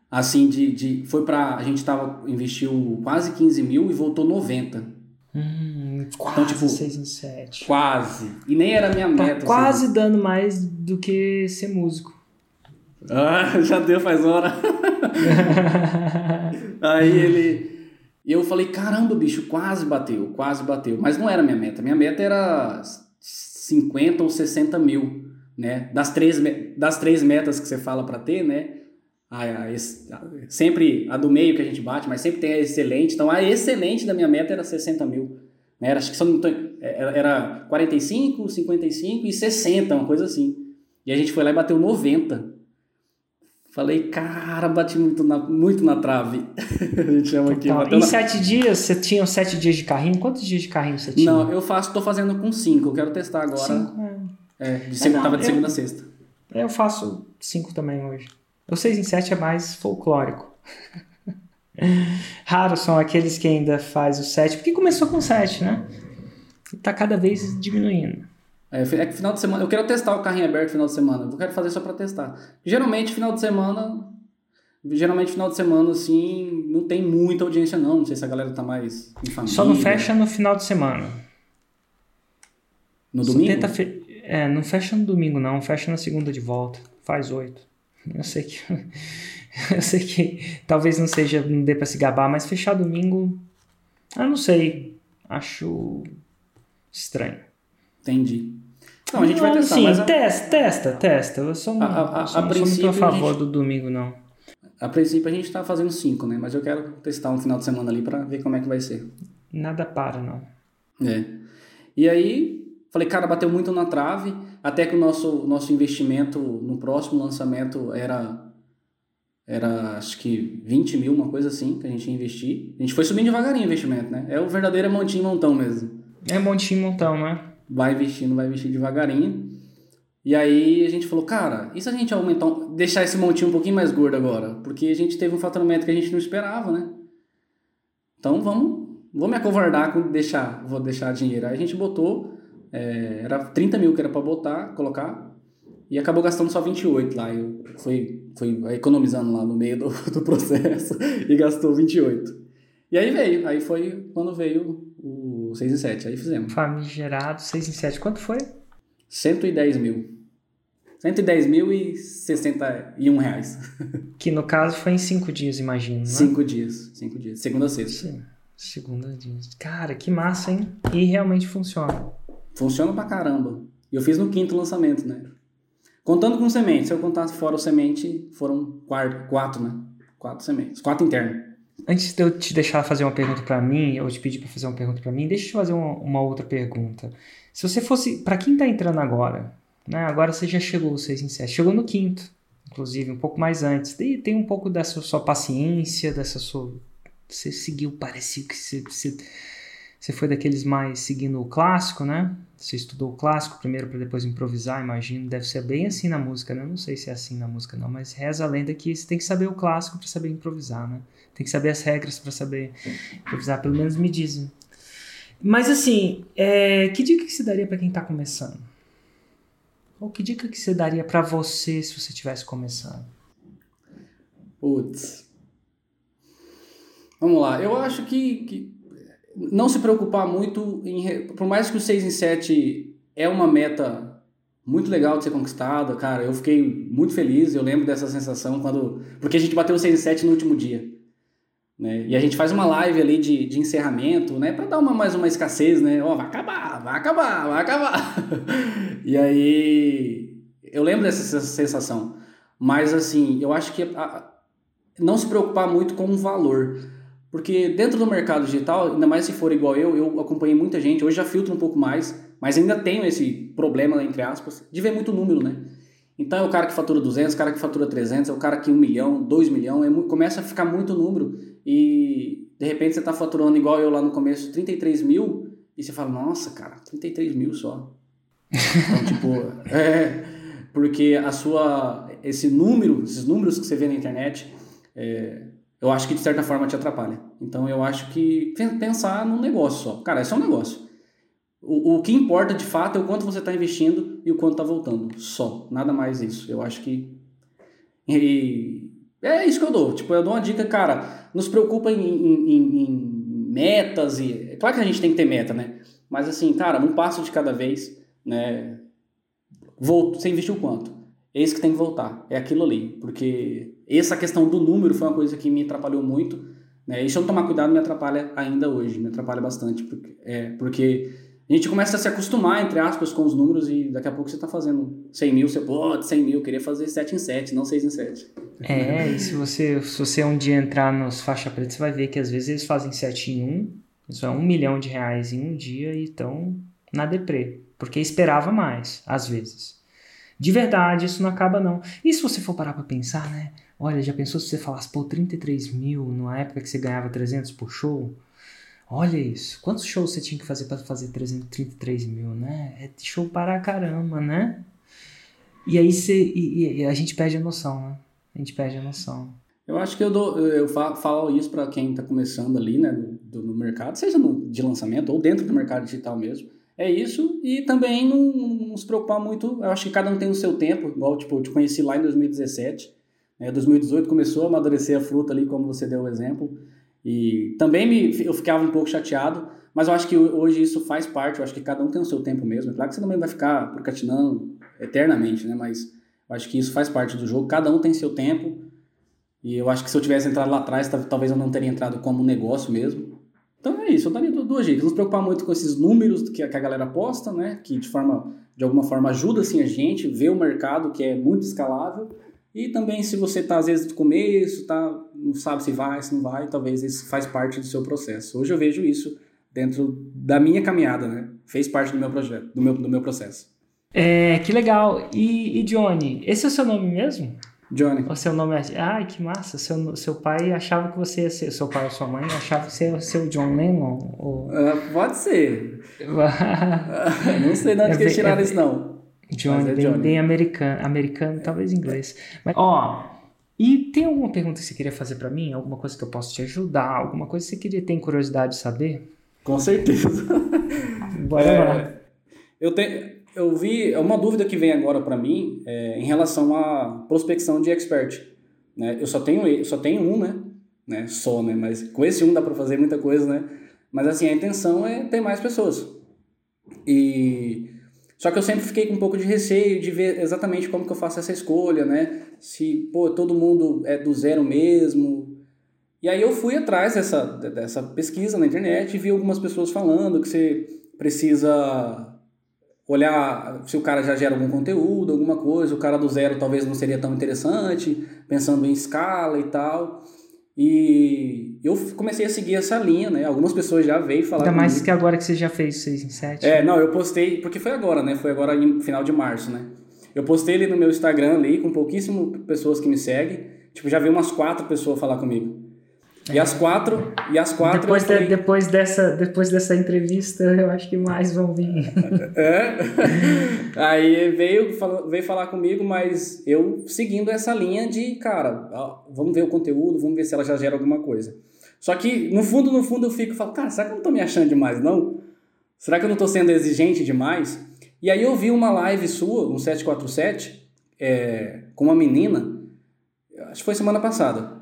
Assim, de, de foi para A gente tava, investiu quase 15 mil e voltou 90. Hum, quase então, tipo, 6 em 7. Quase. E nem era a minha tá meta. Quase assim. dando mais do que ser músico. Ah, já deu faz hora. Aí ele. E eu falei, caramba, bicho, quase bateu, quase bateu. Mas não era minha meta. Minha meta era 50 ou 60 mil, né? Das três, das três metas que você fala para ter, né? A, a, a, sempre a do meio que a gente bate, mas sempre tem a excelente. Então a excelente da minha meta era 60 mil. Né? Era, acho que só não tô, era, era 45, 55 e 60, uma coisa assim. E a gente foi lá e bateu 90. Falei, cara, bati muito na, muito na trave. a gente chama aqui. Em na... sete dias, você tinha sete dias de carrinho? Quantos dias de carrinho você tinha? Não, eu faço, tô fazendo com cinco. Eu quero testar agora. Cinco, é. é de segunda, é, não, tava de segunda eu, a sexta. Eu faço cinco também hoje. O 6 em 7 é mais folclórico. Raros são aqueles que ainda faz o 7, porque começou com 7, né? E tá cada vez diminuindo. É, é que final de semana. Eu quero testar o carrinho aberto final de semana. Eu quero fazer só para testar. Geralmente, final de semana. Geralmente, final de semana, assim, não tem muita audiência, não. Não sei se a galera tá mais em família. Só não fecha no final de semana. No domingo? Fe... É, não fecha no domingo, não. Fecha na segunda de volta. Faz oito. Eu sei que. eu sei que talvez não seja. Não dê pra se gabar, mas fechar domingo. Eu não sei. Acho estranho. Entendi. Não, a gente vai testar. Sim, mas a... testa, testa, testa. Eu sou, a, a, a, sou, muito a favor gente... do domingo, não. A princípio a gente tá fazendo cinco, né? Mas eu quero testar um final de semana ali para ver como é que vai ser. Nada para, não. É. E aí, falei, cara, bateu muito na trave. Até que o nosso, nosso investimento no próximo lançamento era, era acho que 20 mil, uma coisa assim, que a gente ia investir. A gente foi subindo devagarinho o investimento, né? É o verdadeiro montinho montão mesmo. É montinho montão, né? Vai investindo, vai investir devagarinho. E aí a gente falou, cara, e se a gente aumentar, deixar esse montinho um pouquinho mais gordo agora? Porque a gente teve um faturamento que a gente não esperava, né? Então vamos, vou me acovardar com deixar, vou deixar dinheiro. Aí a gente botou é, era 30 mil que era para botar, colocar, e acabou gastando só 28 lá. Eu fui, fui economizando lá no meio do, do processo e gastou 28. E aí veio, aí foi quando veio o 6 e 7, aí fizemos. Famigerado, 6 e 7, quanto foi? 110 mil. 110 mil e 61 reais. Que no caso foi em 5 dias, imagino. 5 né? dias, 5 dias. Segunda a sexta. Sim. Segunda dias. Cara, que massa, hein? E realmente funciona. Funciona pra caramba. E eu fiz no quinto lançamento, né? Contando com semente, se eu contasse fora o semente, foram quatro, quatro né? Quatro sementes, quatro internos. Antes de eu te deixar fazer uma pergunta para mim, eu te pedir para fazer uma pergunta para mim, deixa eu te fazer uma, uma outra pergunta. Se você fosse, para quem tá entrando agora, né? Agora você já chegou, 6 em 7, chegou no quinto, inclusive um pouco mais antes. Tem, tem um pouco dessa sua paciência, dessa sua você seguiu, parecia que você, você você foi daqueles mais seguindo o clássico, né? Você estudou o clássico primeiro para depois improvisar, imagino. Deve ser bem assim na música, né? Não sei se é assim na música, não, mas reza a lenda que você tem que saber o clássico para saber improvisar, né? Tem que saber as regras para saber improvisar, pelo menos me dizem. Mas assim, é, que dica que você daria para quem está começando? Ou que dica que você daria para você se você estivesse começando? Putz. Vamos lá. Eu acho que, que não se preocupar muito em. Por mais que o 6 em 7 é uma meta muito legal de ser conquistado, cara. Eu fiquei muito feliz, eu lembro dessa sensação quando. Porque a gente bateu 6 em 7 no último dia. Né? E a gente faz uma live ali de, de encerramento, né? Pra dar uma, mais uma escassez, né? Ó, oh, vai acabar, vai acabar, vai acabar. e aí. Eu lembro dessa sensação. Mas, assim, eu acho que a, não se preocupar muito com o valor. Porque dentro do mercado digital, ainda mais se for igual eu, eu acompanhei muita gente, hoje já filtro um pouco mais, mas ainda tenho esse problema, entre aspas, de ver muito número, né? Então é o cara que fatura 200, o cara que fatura 300, é o cara que 1 milhão, 2 milhões, é, começa a ficar muito número e de repente você está faturando igual eu lá no começo, 33 mil, e você fala, nossa, cara, 33 mil só. Então, tipo, é, porque a sua, esse número, esses números que você vê na internet, é, eu acho que de certa forma te atrapalha. Então eu acho que pensar num negócio só. Cara, é um negócio. O, o que importa de fato é o quanto você está investindo e o quanto está voltando. Só. Nada mais isso. Eu acho que. E é isso que eu dou. Tipo, eu dou uma dica, cara. Não se preocupa em, em, em, em metas e. É claro que a gente tem que ter meta, né? Mas assim, cara, um passo de cada vez, né? Volta, você investiu quanto? É isso que tem que voltar. É aquilo ali. Porque essa questão do número foi uma coisa que me atrapalhou muito. Né? E se eu não tomar cuidado, me atrapalha ainda hoje. Me atrapalha bastante. Porque, é, porque a gente começa a se acostumar, entre aspas, com os números e daqui a pouco você está fazendo 100 mil, você, pô, 100 mil, queria fazer 7 em 7, não 6 em 7. É, e se você, se você um dia entrar nos faixa preta, você vai ver que às vezes eles fazem 7 em 1, isso é um milhão de reais em um dia e estão na deprê, porque esperava mais, às vezes. De verdade, isso não acaba não. E se você for parar para pensar, né? Olha, já pensou se você falasse, pô, 33 mil numa época que você ganhava 300 por show? Olha isso. Quantos shows você tinha que fazer para fazer 333 mil, né? É show para caramba, né? E aí você, e, e a gente perde a noção, né? A gente perde a noção. Eu acho que eu dou, eu falo isso para quem está começando ali, né, no, no mercado, seja no, de lançamento ou dentro do mercado digital mesmo. É isso, e também não, não, se preocupar muito. Eu acho que cada um tem o seu tempo, igual tipo, eu te conheci lá em 2017. Né, 2018 começou a amadurecer a fruta ali, como você deu o exemplo. E também me, eu ficava um pouco chateado, mas eu acho que hoje isso faz parte. Eu acho que cada um tem o seu tempo mesmo. Claro que você também vai ficar procrastinando eternamente, né? Mas eu acho que isso faz parte do jogo. Cada um tem seu tempo. E eu acho que se eu tivesse entrado lá atrás, talvez eu não teria entrado como negócio mesmo. Então é isso, eu daria duas dicas. Não se preocupar muito com esses números que a, que a galera posta, né? Que de forma, de alguma forma ajuda assim a gente, ver o mercado que é muito escalável. E também se você está às vezes no começo, tá, não sabe se vai, se não vai, talvez isso faz parte do seu processo. Hoje eu vejo isso dentro da minha caminhada, né? Fez parte do meu projeto, do meu, do meu processo. É, que legal. E, e Johnny, esse é o seu nome mesmo? Johnny. O seu nome é. Ai, que massa. Seu, seu pai achava que você ia ser. Seu pai ou sua mãe achava que você ia ser o John Lennon? Ou... Uh, pode ser. não sei de onde é, que eles tiraram é, isso, não. Johnny, é bem, Johnny. bem americano, americano, talvez inglês. Mas, ó. E tem alguma pergunta que você queria fazer para mim? Alguma coisa que eu posso te ajudar? Alguma coisa que você queria ter curiosidade de saber? Com certeza. Bora é, lá. Eu tenho eu vi é uma dúvida que vem agora para mim é, em relação à prospecção de expert. Né? Eu só tenho só tenho um, né? né? Só, né? Mas com esse um dá para fazer muita coisa, né? Mas assim a intenção é ter mais pessoas. E só que eu sempre fiquei com um pouco de receio de ver exatamente como que eu faço essa escolha, né? Se pô todo mundo é do zero mesmo. E aí eu fui atrás dessa dessa pesquisa na internet e vi algumas pessoas falando que você precisa olhar se o cara já gera algum conteúdo, alguma coisa, o cara do zero talvez não seria tão interessante, pensando em escala e tal. E eu comecei a seguir essa linha, né? Algumas pessoas já veio falar. Ainda mais que agora que você já fez 6 em 7. É, não, eu postei, porque foi agora, né? Foi agora em final de março, né? Eu postei ele no meu Instagram ali, com pouquíssimas pessoas que me seguem. Tipo, já veio umas quatro pessoas falar comigo. E as quatro, e as quatro depois, de, depois, dessa, depois dessa entrevista, eu acho que mais vão vir. é. Aí veio, veio falar comigo, mas eu seguindo essa linha de, cara, vamos ver o conteúdo, vamos ver se ela já gera alguma coisa. Só que, no fundo, no fundo, eu fico falo, cara, será que eu não tô me achando demais, não? Será que eu não tô sendo exigente demais? E aí eu vi uma live sua, um 747, é, com uma menina, acho que foi semana passada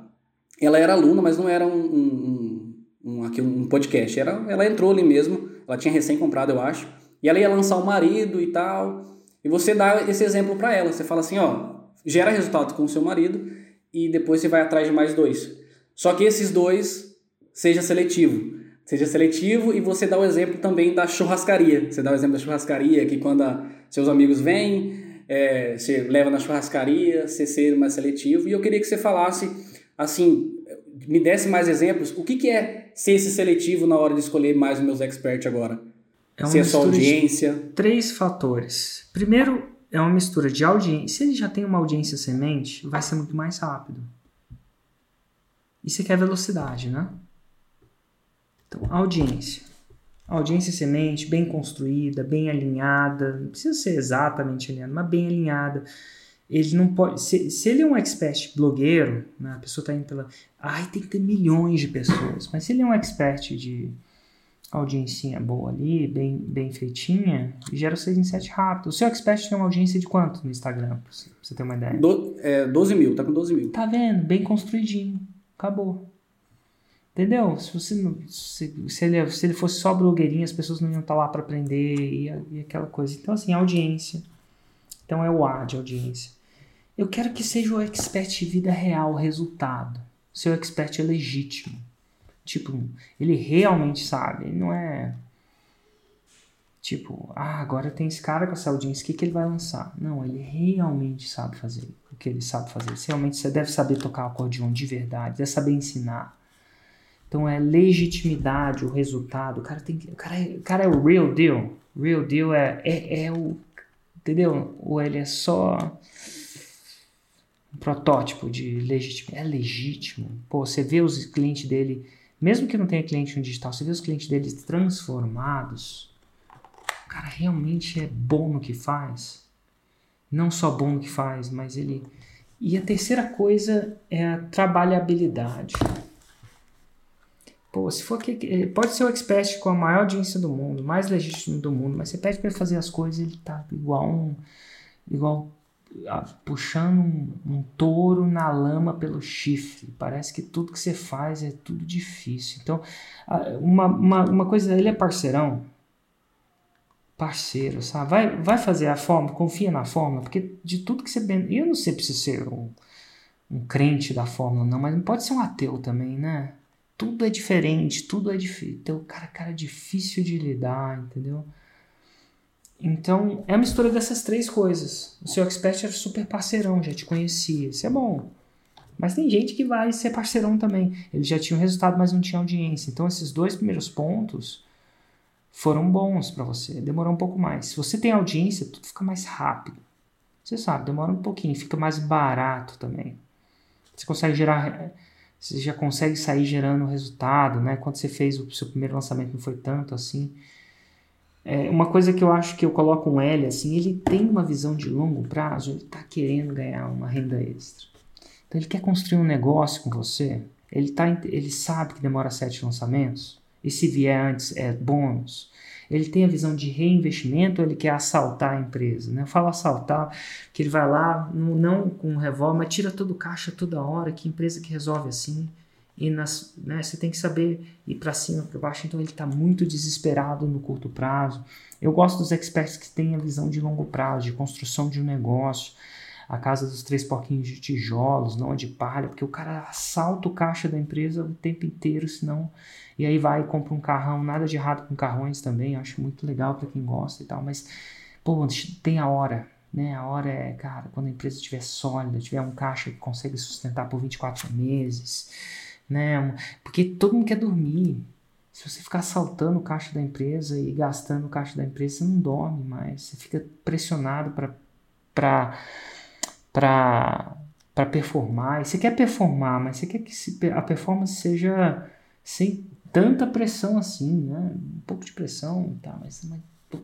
ela era aluna, mas não era um, um, um, aqui, um podcast. Era, ela entrou ali mesmo, ela tinha recém comprado, eu acho. E ela ia lançar o marido e tal. e você dá esse exemplo para ela. Você fala assim, ó, gera resultado com o seu marido e depois você vai atrás de mais dois. Só que esses dois seja seletivo. Seja seletivo e você dá o exemplo também da churrascaria. Você dá o exemplo da churrascaria, que quando seus amigos vêm, é, você leva na churrascaria, você ser mais seletivo. E eu queria que você falasse, assim, me desse mais exemplos. O que, que é ser esse seletivo na hora de escolher mais os meus experts agora? É uma só mistura de audiência. Três fatores. Primeiro, é uma mistura de audiência. Se ele já tem uma audiência semente, vai ser muito mais rápido. E você quer velocidade, né? Então, audiência. Audiência semente, bem construída, bem alinhada. Não precisa ser exatamente alinhada, mas bem alinhada. Ele não pode. Se, se ele é um expert blogueiro, né, a pessoa está indo pela. Ai, tem que ter milhões de pessoas. Mas se ele é um expert de audiência boa ali, bem, bem feitinha, gera o 6 em 7 rápido. O seu expert tem uma audiência de quanto no Instagram, pra você, ter uma ideia? Do, é, 12 mil, tá com 12 mil. Tá vendo? Bem construidinho. Acabou. Entendeu? Se, você não, se, se, ele, se ele fosse só blogueirinho, as pessoas não iam estar lá para aprender e, e aquela coisa. Então, assim, audiência. Então, é o A de audiência. Eu quero que seja o expert de vida real, resultado. Seu expert é legítimo. Tipo, ele realmente sabe. Ele não é. Tipo, ah, agora tem esse cara com essa audiência, o que, que ele vai lançar? Não, ele realmente sabe fazer o que ele sabe fazer. Você realmente você deve saber tocar acordeon de verdade, deve saber ensinar. Então é legitimidade, o resultado. O cara tem. O cara é, o cara é o real deal. Real deal é, é, é o. Entendeu? Ou ele é só um protótipo de legítimo. É legítimo. Pô, você vê os clientes dele, mesmo que não tenha cliente no digital, você vê os clientes dele transformados. O cara realmente é bom no que faz. Não só bom no que faz, mas ele. E a terceira coisa é a trabalhabilidade. Pô, se for que pode ser o expert com a maior audiência do mundo, mais legítimo do mundo, mas você pede para ele fazer as coisas, ele tá igual um igual puxando um, um, touro na lama pelo chifre. Parece que tudo que você faz é tudo difícil. Então, uma, uma, uma coisa, ele é parceirão. Parceiro, sabe? Vai, vai fazer a fórmula, confia na fórmula, porque de tudo que você. Eu não sei se ser um, um crente da fórmula, não, mas não pode ser um ateu também, né? Tudo é diferente, tudo é difícil. Então, cara, cara, difícil de lidar, entendeu? Então, é a mistura dessas três coisas. O seu expert era super parceirão, já te conhecia. Isso é bom. Mas tem gente que vai ser parceirão também. Ele já tinha um resultado, mas não tinha audiência. Então, esses dois primeiros pontos foram bons para você. Demorou um pouco mais. Se você tem audiência, tudo fica mais rápido. Você sabe, demora um pouquinho. Fica mais barato também. Você consegue gerar. Você já consegue sair gerando resultado, né? Quando você fez o seu primeiro lançamento, não foi tanto assim. É, uma coisa que eu acho que eu coloco um L, assim, ele tem uma visão de longo prazo, ele está querendo ganhar uma renda extra. Então ele quer construir um negócio com você, ele, tá, ele sabe que demora sete lançamentos, e se vier antes é bônus. Ele tem a visão de reinvestimento ou ele quer assaltar a empresa? Né? Eu falo assaltar, que ele vai lá, não com um revólver, mas tira todo o caixa toda hora, que empresa que resolve assim? E nas, né, você tem que saber ir para cima, para baixo. Então ele está muito desesperado no curto prazo. Eu gosto dos experts que têm a visão de longo prazo, de construção de um negócio. A casa dos três porquinhos de tijolos, não a de palha, porque o cara assalta o caixa da empresa o tempo inteiro, senão. E aí vai e compra um carrão, nada de errado com carrões também, acho muito legal para quem gosta e tal, mas, pô, tem a hora, né? A hora é, cara, quando a empresa estiver sólida, tiver um caixa que consegue sustentar por 24 meses, né? Porque todo mundo quer dormir. Se você ficar saltando o caixa da empresa e gastando o caixa da empresa, você não dorme mais. Você fica pressionado para performar. E você quer performar, mas você quer que a performance seja sem tanta pressão assim, né? Um pouco de pressão, tá, mas uma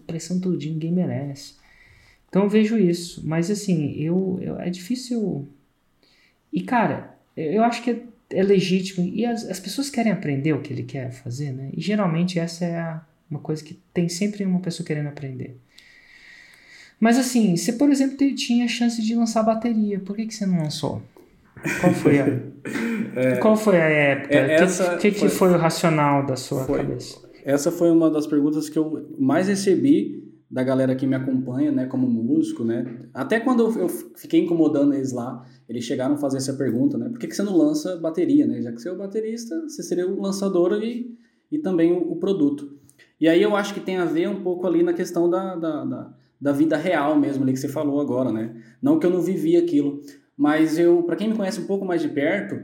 pressão todo dia ninguém merece. Então eu vejo isso, mas assim, eu, eu é difícil. E cara, eu acho que é legítimo e as, as pessoas querem aprender o que ele quer fazer, né? E geralmente essa é a, uma coisa que tem sempre uma pessoa querendo aprender. Mas assim, você por exemplo tinha chance de lançar bateria, por que, que você não lançou? Qual foi a, é, qual foi a época? O é, que, que, foi, que foi o racional da sua foi, cabeça? Essa foi uma das perguntas que eu mais recebi da galera que me acompanha, né, como músico, né? Até quando eu, fiquei incomodando eles lá, eles chegaram a fazer essa pergunta, né? Por que, que você não lança bateria, né? Já que você é o baterista, você seria o lançador e, e também o, o produto. E aí eu acho que tem a ver um pouco ali na questão da, da, da, da vida real mesmo, ali que você falou agora, né? Não que eu não vivi aquilo, mas eu, para quem me conhece um pouco mais de perto,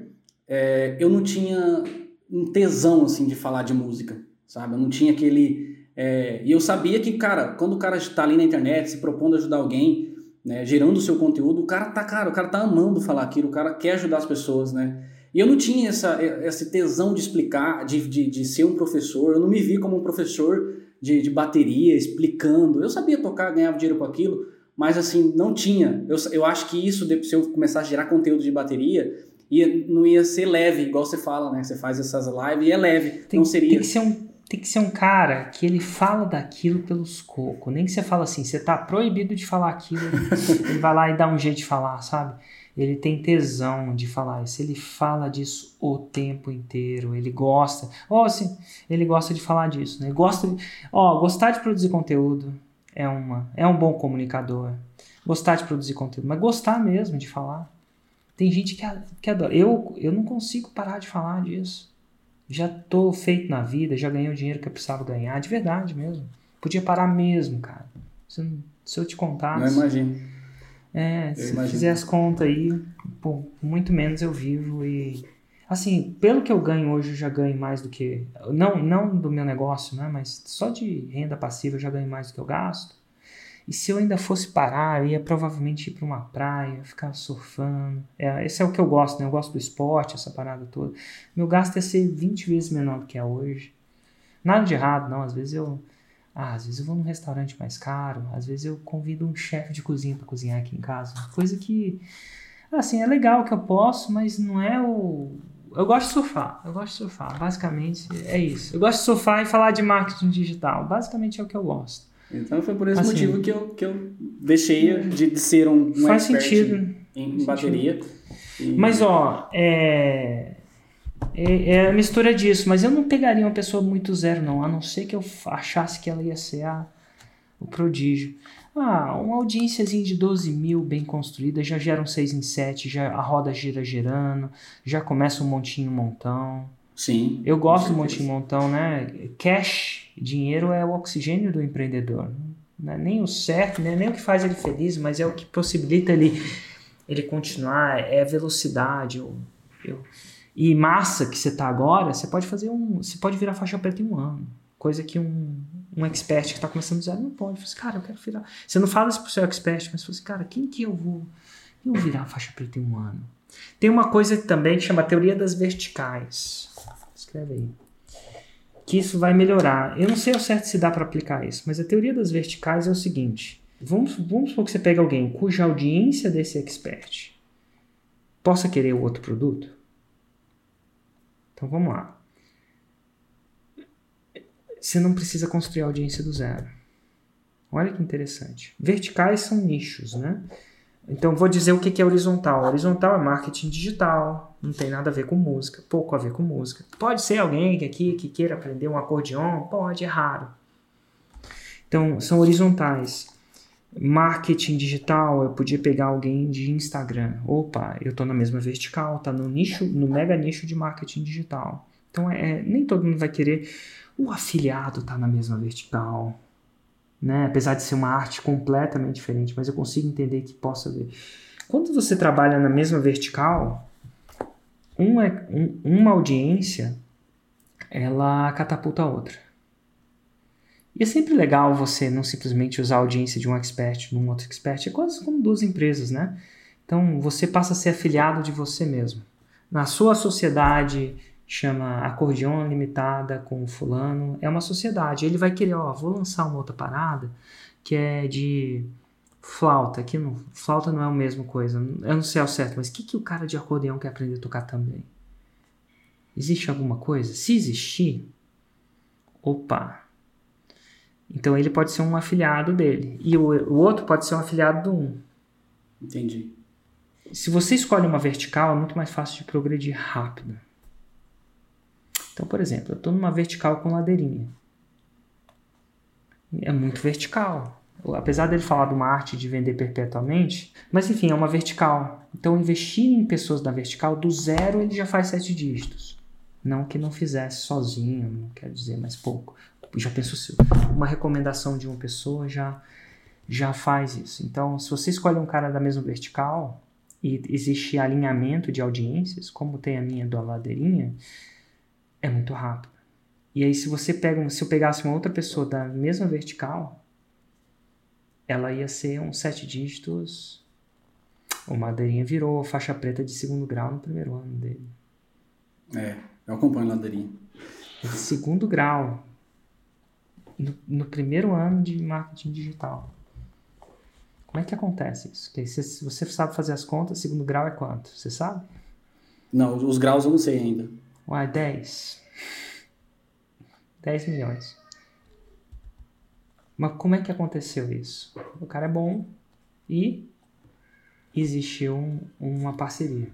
é, eu não tinha um tesão, assim, de falar de música, sabe? Eu não tinha aquele é, e eu sabia que, cara, quando o cara está ali na internet se propondo ajudar alguém, né, gerando o seu conteúdo, o cara tá, cara, o cara tá amando falar aquilo, o cara quer ajudar as pessoas, né? E eu não tinha essa, esse tesão de explicar, de, de, de ser um professor, eu não me vi como um professor de, de bateria, explicando. Eu sabia tocar, ganhava dinheiro com aquilo, mas assim, não tinha. Eu, eu acho que isso, se eu começar a gerar conteúdo de bateria, ia, não ia ser leve, igual você fala, né? Você faz essas lives e é leve, tem, não seria. Tem que ser um tem que ser um cara que ele fala daquilo pelos cocos. Nem que você fala assim, você tá proibido de falar aquilo, ele vai lá e dá um jeito de falar, sabe? Ele tem tesão de falar isso, ele fala disso o tempo inteiro, ele gosta. Ó, assim, ele gosta de falar disso, né? Ele gosta de, ó, gostar de produzir conteúdo é uma, é um bom comunicador. Gostar de produzir conteúdo, mas gostar mesmo de falar. Tem gente que, que adora. Eu, eu não consigo parar de falar disso já tô feito na vida, já ganhei o dinheiro que eu precisava ganhar, de verdade mesmo. Podia parar mesmo, cara. Se, se eu te contasse. Não imagino. É, eu se imagino. fizer as contas aí, muito menos eu vivo e. Assim, pelo que eu ganho hoje, eu já ganho mais do que. Não, não do meu negócio, né? Mas só de renda passiva eu já ganho mais do que eu gasto. E se eu ainda fosse parar, eu ia provavelmente ir para uma praia, ficar surfando. É, esse é o que eu gosto, né? Eu gosto do esporte, essa parada toda. Meu gasto ia ser 20 vezes menor do que é hoje. Nada de errado, não. Às vezes eu. Ah, às vezes eu vou num restaurante mais caro, às vezes eu convido um chefe de cozinha para cozinhar aqui em casa. Coisa que. Assim, é legal que eu posso, mas não é o. Eu gosto de surfar. Eu gosto de surfar. Basicamente é isso. Eu gosto de surfar e falar de marketing digital. Basicamente é o que eu gosto. Então foi por esse assim, motivo que eu, que eu deixei de, ser um, um faz sentido. em, em bateria. E... Mas ó, é, é, é, a mistura disso, mas eu não pegaria uma pessoa muito zero não, a não ser que eu achasse que ela ia ser a, o prodígio. Ah, uma audiênciazinha de 12 mil bem construída, já gera um 6 em 7, já, a roda gira girando, já começa um montinho montão. Sim. Eu gosto do montinho montão, né? Cash Dinheiro é o oxigênio do empreendedor. Não é nem o certo, né? nem o que faz ele feliz, mas é o que possibilita ele, ele continuar, é a velocidade. Eu, eu, e massa que você está agora, você pode fazer um. Você pode virar faixa preta em um ano. Coisa que um, um expert que está começando do zero não pode. Você, assim, cara, eu quero virar. Você não fala isso pro seu expert, mas você fala assim, cara, quem que eu vou. Eu vou virar faixa preta em um ano. Tem uma coisa também que chama teoria das verticais. Escreve aí que isso vai melhorar. Eu não sei ao certo se dá para aplicar isso, mas a teoria das verticais é o seguinte: vamos, vamos supor que você pega alguém cuja audiência desse expert possa querer o outro produto. Então vamos lá. Você não precisa construir a audiência do zero. Olha que interessante. Verticais são nichos, né? Então vou dizer o que é horizontal. Horizontal é marketing digital, não tem nada a ver com música, pouco a ver com música. Pode ser alguém aqui que queira aprender um acordeon, pode, é raro. Então são horizontais. Marketing digital, eu podia pegar alguém de Instagram. Opa, eu estou na mesma vertical, tá no nicho, no mega nicho de marketing digital. Então é, nem todo mundo vai querer. O afiliado está na mesma vertical né? apesar de ser uma arte completamente diferente, mas eu consigo entender que possa haver. Quando você trabalha na mesma vertical, uma, um, uma audiência ela catapulta a outra. E é sempre legal você não simplesmente usar a audiência de um expert num outro expert, é quase como duas empresas, né? Então você passa a ser afiliado de você mesmo. Na sua sociedade chama Acordeon Limitada com fulano, é uma sociedade. Ele vai querer, ó, vou lançar uma outra parada que é de flauta, que não, flauta não é a mesma coisa. Eu não sei ao certo, mas o que, que o cara de acordeão quer aprender a tocar também? Existe alguma coisa? Se existir, opa. Então ele pode ser um afiliado dele. E o, o outro pode ser um afiliado do um. Entendi. Se você escolhe uma vertical, é muito mais fácil de progredir rápido. Então, por exemplo, eu estou numa vertical com ladeirinha. é muito vertical. Apesar dele falar de uma arte de vender perpetuamente, mas enfim, é uma vertical. Então, investir em pessoas da vertical, do zero ele já faz sete dígitos. Não que não fizesse sozinho, não quer dizer mais pouco. Já pensou se uma recomendação de uma pessoa já já faz isso. Então, se você escolhe um cara da mesma vertical e existe alinhamento de audiências, como tem a minha do Aladeirinha, é muito rápido. E aí, se você pega, se eu pegasse uma outra pessoa da mesma vertical, ela ia ser uns sete dígitos. O Madeirinha virou faixa preta de segundo grau no primeiro ano dele. É, eu acompanho o Ladeirinha. Segundo grau. No, no primeiro ano de marketing digital. Como é que acontece isso? Porque se você sabe fazer as contas, segundo grau é quanto? Você sabe? Não, os graus eu não sei ainda. Uai, 10. 10 milhões. Mas como é que aconteceu isso? O cara é bom e existiu um, uma parceria.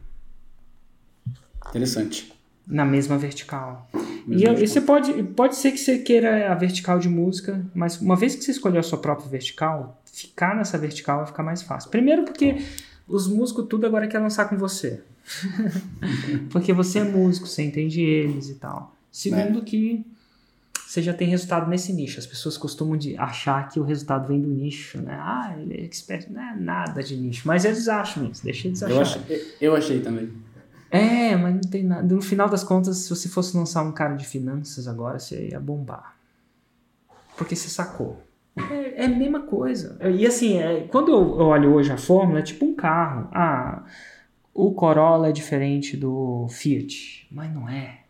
Interessante. Na mesma vertical. e, eu, e você pode, pode ser que você queira a vertical de música, mas uma vez que você escolheu a sua própria vertical, ficar nessa vertical vai ficar mais fácil. Primeiro porque os músicos tudo agora quer lançar com você. porque você é músico, você entende eles e tal. Segundo é. que você já tem resultado nesse nicho. As pessoas costumam de achar que o resultado vem do nicho, né? Ah, ele é expert. Não é nada de nicho. Mas eles acham isso, deixa eles acharem. Eu achei, eu achei também. É, mas não tem nada. No final das contas, se você fosse lançar um cara de finanças agora, você ia bombar. Porque você sacou. É, é a mesma coisa. E assim, é, quando eu olho hoje a fórmula, é tipo um carro. Ah, o Corolla é diferente do Fiat. Mas não é.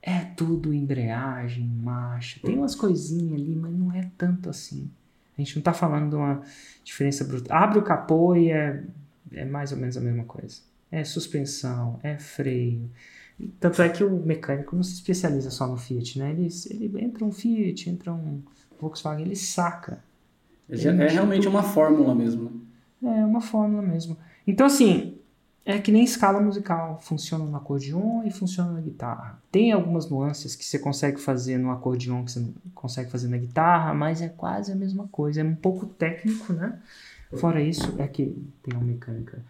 É tudo embreagem, marcha. Tem umas coisinhas ali, mas não é tanto assim. A gente não tá falando de uma diferença bruta. Abre o capô e é, é mais ou menos a mesma coisa é suspensão, é freio. Tanto é que o mecânico não se especializa só no Fiat, né? Ele, ele entra um Fiat, entra um Volkswagen, ele saca. Ele é realmente tudo. uma fórmula mesmo. Né? É uma fórmula mesmo. Então, assim, é que nem escala musical. Funciona no acordeon e funciona na guitarra. Tem algumas nuances que você consegue fazer no acordeon que você não consegue fazer na guitarra, mas é quase a mesma coisa. É um pouco técnico, né? Fora isso, é que tem uma mecânica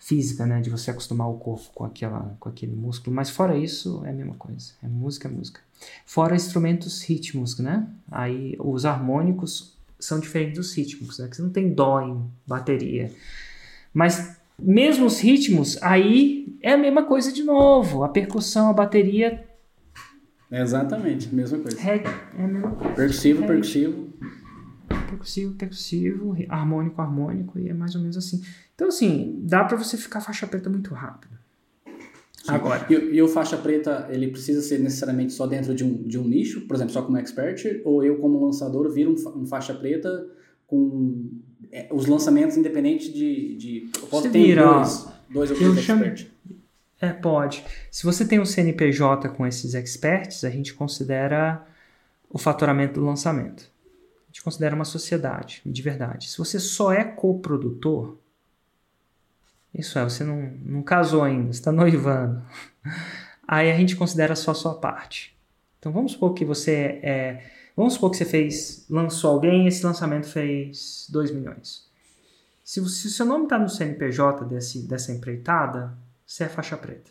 física, né, de você acostumar o corpo com aquela com aquele músculo, mas fora isso é a mesma coisa, é música, é música. Fora instrumentos rítmicos, né? Aí os harmônicos são diferentes dos rítmicos, né? Que você não tem dó em bateria. Mas mesmo os ritmos, aí é a mesma coisa de novo. A percussão, a bateria. É exatamente, a mesma coisa. É, é a mesma coisa. Percussivo, é. percussivo. Percussivo, percussivo, harmônico, harmônico, e é mais ou menos assim. Então, assim, dá para você ficar faixa preta muito rápido. Sim. Agora. E, e, o faixa preta, ele precisa ser necessariamente só dentro de um, de um nicho, por exemplo, só como expert, ou eu, como lançador, viro um, um faixa preta com é, os lançamentos independentes de. de eu posso ter dois, dois ou três experts. É, pode. Se você tem um CNPJ com esses experts, a gente considera o faturamento do lançamento. Gente considera uma sociedade, de verdade. Se você só é coprodutor, isso é, você não, não casou ainda, está noivando. Aí a gente considera só sua parte. Então vamos supor que você é. Vamos supor que você fez. lançou alguém e esse lançamento fez 2 milhões. Se, se o seu nome está no CNPJ desse, dessa empreitada, você é faixa preta.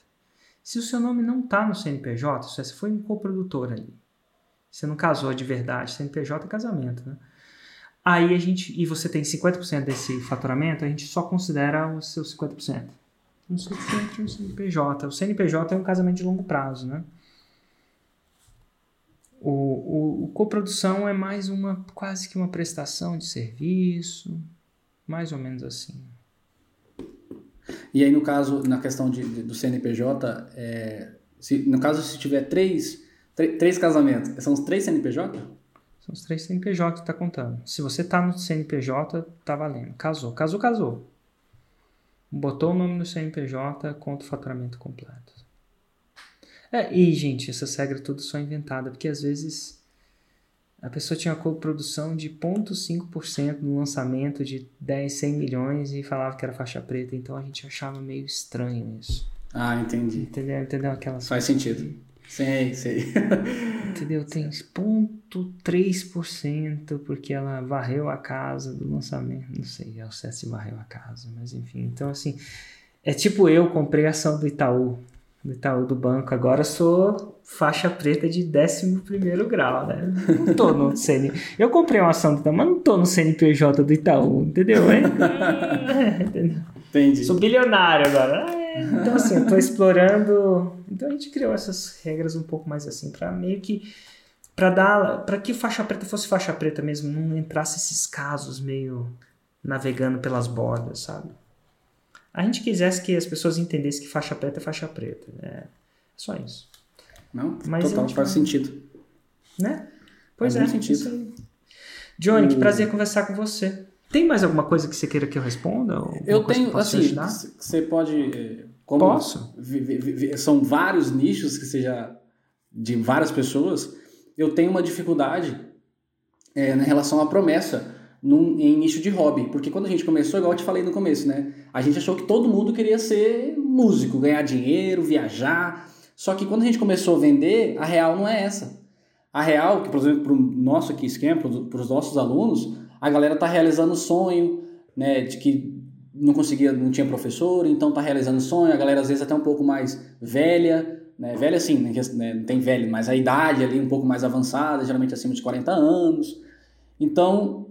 Se o seu nome não está no CNPJ, se você foi um coprodutor ali, você não casou de verdade, CNPJ é casamento, né? Aí a gente, e você tem 50% desse faturamento, a gente só considera os seus 50%. Não sei se entra no CNPJ. O CNPJ é um casamento de longo prazo, né? O, o, o coprodução é mais uma, quase que uma prestação de serviço, mais ou menos assim. E aí, no caso, na questão de, de do CNPJ, é, se, no caso, se tiver três, três casamentos, são os três CNPJ? São os três CNPJ que está contando. Se você está no CNPJ, tá valendo. Casou. Casou, casou. Botou o nome no CNPJ, conta o faturamento completo. É, e, gente, essas regras tudo são inventadas, porque às vezes a pessoa tinha uma coprodução de 0,5% no lançamento de 10, 100 milhões e falava que era faixa preta, então a gente achava meio estranho isso. Ah, entendi. Entendeu? Entendeu aquelas Faz sentido. Sei, sei. entendeu? Tem 0,3% porque ela varreu a casa do lançamento. Não sei ao certo se varreu a casa, mas enfim. Então, assim, é tipo eu comprei a ação do Itaú, do Itaú do banco. Agora sou faixa preta de 11 grau, né? Não tô no CN. Eu comprei uma ação do Itaú, mas não tô no CNPJ do Itaú, entendeu? É, entendeu? Entendi. Sou bilionário agora. É, então, assim, eu tô explorando. Então a gente criou essas regras um pouco mais assim, para meio que. para dar. para que faixa preta fosse faixa preta mesmo, não entrasse esses casos meio navegando pelas bordas, sabe? A gente quisesse que as pessoas entendessem que faixa preta é faixa preta. É só isso. Não, Mas total, faz sentido. Né? Pois faz é. sentido. Johnny, que prazer conversar com você. Tem mais alguma coisa que você queira que eu responda? Eu tenho, assim, você pode. Como Posso? São vários nichos que seja de várias pessoas. Eu tenho uma dificuldade é, na relação à promessa num, em nicho de hobby. Porque quando a gente começou, igual eu te falei no começo, né? A gente achou que todo mundo queria ser músico, ganhar dinheiro, viajar. Só que quando a gente começou a vender, a real não é essa. A real, que por exemplo, para o nosso aqui esquema, para os nossos alunos, a galera tá realizando o sonho, né, de que não conseguia, não tinha professor, então tá realizando sonho, a galera às vezes até um pouco mais velha, né, velha assim, né, não tem velho, mas a idade ali um pouco mais avançada, geralmente acima de 40 anos. Então,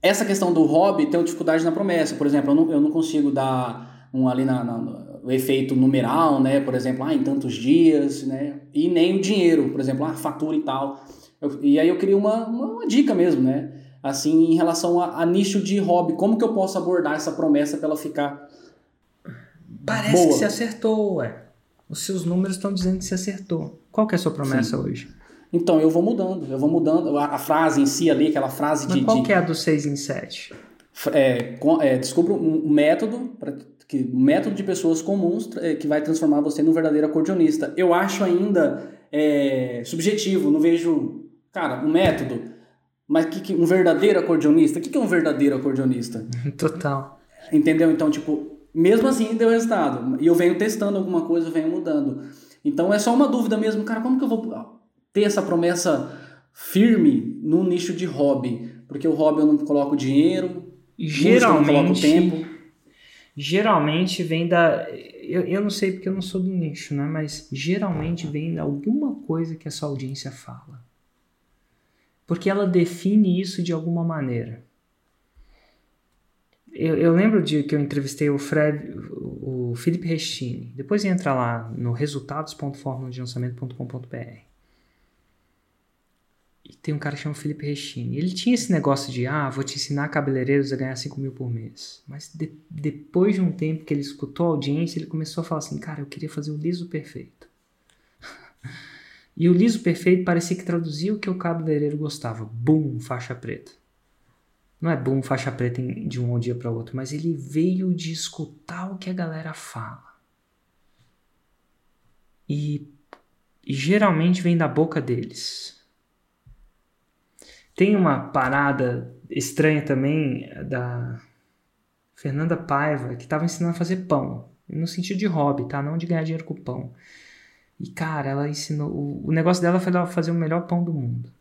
essa questão do hobby tem uma dificuldade na promessa, por exemplo, eu não, eu não consigo dar um ali na, na efeito numeral, né, por exemplo, ah, em tantos dias, né, e nem o dinheiro, por exemplo, ah, fatura e tal. Eu, e aí eu queria uma, uma, uma dica mesmo, né, assim, em relação a, a, nicho de hobby, como que eu posso abordar essa promessa para ela ficar Parece boa? que você acertou, ué. Os seus números estão dizendo que você acertou. Qual que é a sua promessa Sim. hoje? Então, eu vou mudando, eu vou mudando. A, a frase em si ali, aquela frase Mas de... qual de, que é a do 6 em 7? É, é, descubra um método, pra, que, um método de pessoas comuns é, que vai transformar você num verdadeiro acordeonista. Eu acho ainda é, subjetivo, não vejo... Cara, um método mas que, que um verdadeiro acordeonista? O que, que é um verdadeiro acordeonista? Total. Entendeu? Então, tipo, mesmo assim deu resultado. E eu venho testando alguma coisa, eu venho mudando. Então é só uma dúvida mesmo, cara, como que eu vou ter essa promessa firme no nicho de hobby? Porque o hobby eu não coloco dinheiro, geralmente, eu não coloco tempo. Geralmente vem da. Eu, eu não sei porque eu não sou do nicho, né? Mas geralmente vem de alguma coisa que a sua audiência fala porque ela define isso de alguma maneira. Eu, eu lembro de que eu entrevistei o Fred, o Felipe Restini. Depois entra lá no resultados.formuladelançamento.com.br. E tem um cara que chama Felipe Restini. Ele tinha esse negócio de, ah, vou te ensinar cabeleireiros a ganhar 5 mil por mês. Mas de, depois de um tempo que ele escutou a audiência, ele começou a falar assim, cara, eu queria fazer o liso perfeito. E o liso perfeito parecia que traduzia o que o cabeleireiro gostava. Bum, faixa preta. Não é bum, faixa preta de um dia para outro, mas ele veio de escutar o que a galera fala. E, e geralmente vem da boca deles. Tem uma parada estranha também da Fernanda Paiva, que estava ensinando a fazer pão. No sentido de hobby, tá? Não de ganhar dinheiro com pão. E, cara, ela ensinou. O, negócio dela foi ela fazer o melhor pão do mundo.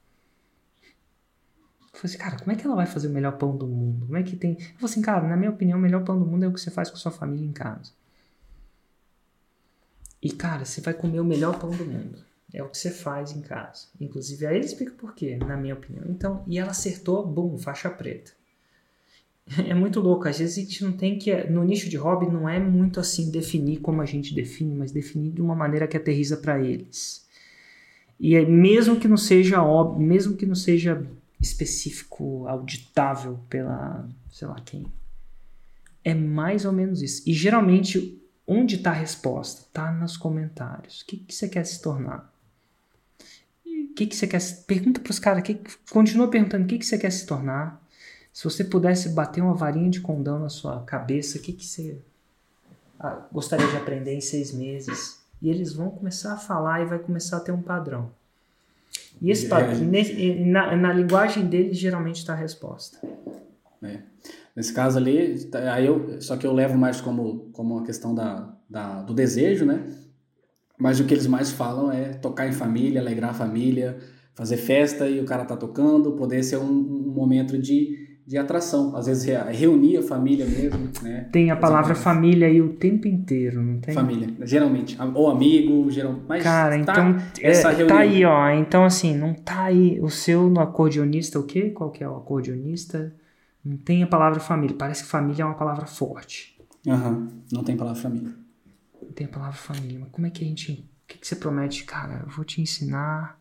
Eu falei assim, cara, como é que ela vai fazer o melhor pão do mundo? Como é que tem. Eu falei assim, cara, na minha opinião, o melhor pão do mundo é o que você faz com sua família em casa. E, cara, você vai comer o melhor pão do mundo. É o que você faz em casa. Inclusive, aí ele explica por quê, na minha opinião. Então, e ela acertou, bum, faixa preta. É muito louco. Às vezes a gente não tem que. No nicho de hobby não é muito assim definir como a gente define, mas definir de uma maneira que aterriza para eles. E é, mesmo que não seja óbvio, mesmo que não seja específico, auditável pela, sei lá quem. É mais ou menos isso. E geralmente, onde está a resposta? Está nos comentários. O que, que você quer se tornar? O que, que você quer. Pergunta para os caras, que, continua perguntando o que, que você quer se tornar se você pudesse bater uma varinha de condão na sua cabeça, o que, que você ah, gostaria de aprender em seis meses? E eles vão começar a falar e vai começar a ter um padrão. E esse padrão, é. na, na linguagem deles, geralmente está a resposta. É. Nesse caso ali, aí eu, só que eu levo mais como, como a questão da, da, do desejo, né? Mas o que eles mais falam é tocar em família, alegrar a família, fazer festa e o cara tá tocando, poder ser um, um momento de, de atração. Às vezes reunir a família mesmo, né? Tem a palavra família aí o tempo inteiro, não tem? Família, geralmente. Ou amigo, geral, mas Cara, tá então essa é, reunião. tá aí, ó. Então assim, não tá aí o seu no acordeonista o quê? Qual que é o acordeonista? Não tem a palavra família. Parece que família é uma palavra forte. Aham, Não tem palavra família. Não tem a palavra família. Mas como é que a gente. O que, que você promete? Cara, eu vou te ensinar.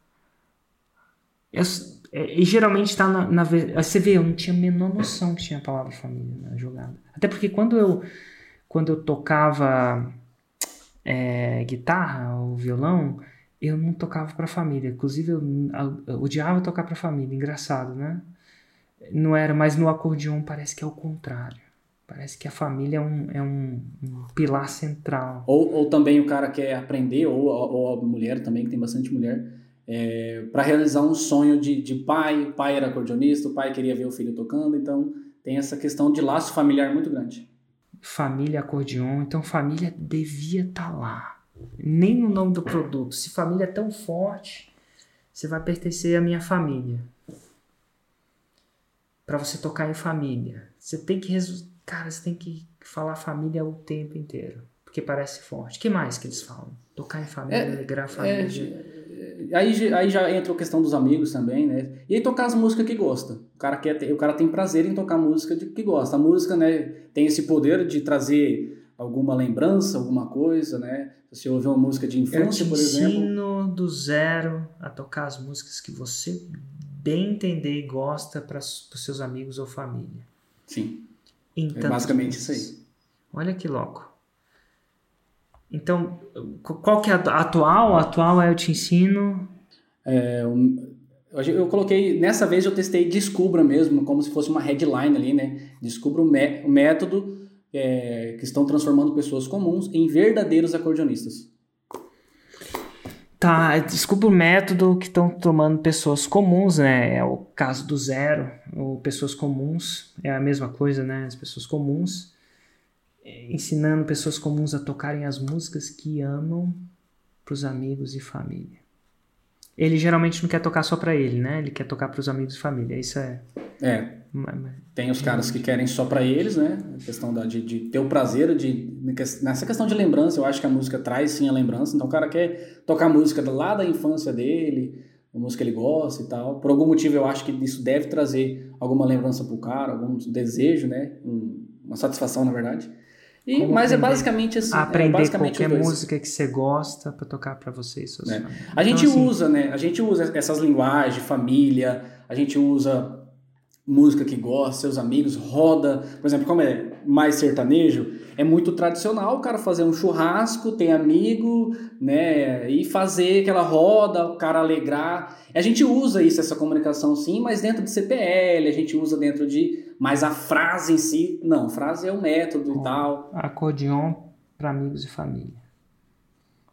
Eu- é, e geralmente tá na, na. ve- Você vê, eu não tinha a menor noção que tinha a palavra família na jogada. Até porque quando eu, quando eu tocava é, guitarra ou violão, eu não tocava pra família. Inclusive, eu, eu odiava tocar pra família. Engraçado, né? Não era, mas no acordeon parece que é o contrário. Parece que a família é um, é um, um pilar central. Ou, ou também o cara quer aprender, ou, ou a mulher também, que tem bastante mulher, para realizar um sonho de, de pai. O pai era acordeonista, o pai queria ver o filho tocando, então tem essa questão de laço familiar muito grande. Família acordeon, então família devia estar lá. Nem no nome do produto. Se família é tão forte, você vai pertencer à minha família. Para você tocar em família, você tem que resu- cara, você tem que falar família o tempo inteiro, porque parece forte. que mais que eles falam? Tocar em família, É, alegrar a É, família. Aí, aí já entra a questão dos amigos também, né? E aí tocar as músicas que gosta. O cara, quer ter- o cara tem prazer em tocar música de, que gosta. A música, né, tem esse poder de trazer alguma lembrança, alguma coisa, né? Se você ouvir uma música de Eu infância, por exemplo. ensino do zero a tocar as músicas que você bem entender e gosta para os seus amigos ou família. Sim, é tantos basicamente isso aí. Olha que louco. Então, qu- qual que é a atual? A atual é eu te ensino. Hoje Eu coloquei, nessa vez eu testei Descubra mesmo, como se fosse uma headline ali, né? Descubra o, mé- o método é, que estão transformando pessoas comuns em verdadeiros acordeonistas. Tá, desculpa o método que estão tomando pessoas comuns, né? É o caso do zero, ou pessoas comuns, é a mesma coisa, né? As pessoas comuns, é, ensinando pessoas comuns a tocarem as músicas que amam para os amigos e família. Ele geralmente não quer tocar só para ele, né? Ele quer tocar para os amigos e família. Isso é. É, tem os caras que querem só pra eles, né? A questão da, de, de ter o prazer de. Nessa questão de lembrança, eu acho que a música traz sim a lembrança. Então o cara quer tocar música lá da infância dele, a música que ele gosta e tal. Por algum motivo eu acho que isso deve trazer alguma lembrança pro cara, algum desejo, né? Um- uma satisfação, na verdade. E, Como mas é basicamente assim. é aprender basicamente qualquer música que você gosta para tocar para você suas É. A gente Então, assim, usa, né? A gente usa essas linguagens, família, a gente usa música que gosta, seus amigos, roda. Por exemplo, como é mais sertanejo, é muito tradicional o cara fazer um churrasco, ter amigo, né? E fazer aquela roda, o cara alegrar. A gente usa isso, essa comunicação sim, mas dentro de CPL, a gente usa dentro de. Mas a frase em si, não, frase é um método e tal. acordeon para amigos e família.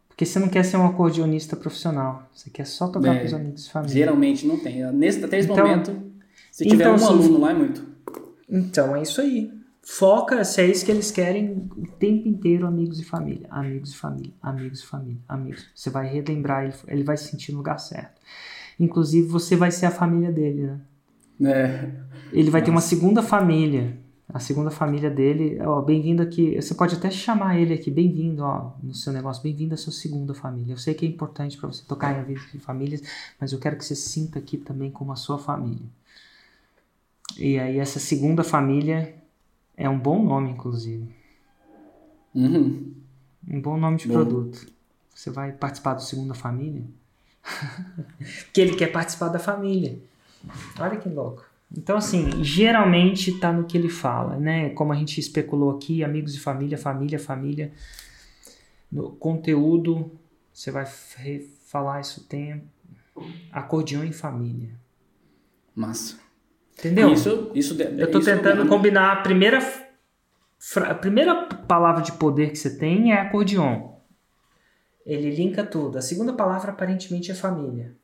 Porque você não quer ser um acordeonista profissional, você quer só tocar É, para os amigos e família. Geralmente não tem. Nesse, até esse Então- momento, se tiver então, um se- aluno lá, é muito. Então é isso aí. Foca, se é isso que eles querem o tempo inteiro, amigos e família. Amigos e família, amigos e família, amigos. Você vai relembrar, ele, ele vai se sentir no lugar certo. Inclusive, você vai ser a família dele, né? É, Ele vai ter uma segunda família. A segunda família dele, ó, bem-vindo aqui. Você pode até chamar ele aqui, bem-vindo, ó, no seu negócio, bem-vindo à sua segunda família. Eu sei que é importante para você tocar em amigos e famílias, mas eu quero que você sinta aqui também como a sua família. E aí essa segunda família é um bom nome, inclusive. Uhum. Um bom nome de Bom. produto. Você vai participar do segunda família? que ele quer participar da família. Olha que louco. Então, assim, geralmente tá no que ele fala, né? Como a gente especulou aqui, amigos e família, família, família. No conteúdo, você vai falar isso tempo. Acordeão em família. Massa. Entendeu? Isso, isso, Eu tô isso tentando combinar a primeira, a primeira palavra de poder que você tem é acordeon. Ele linka tudo. A segunda palavra aparentemente é família.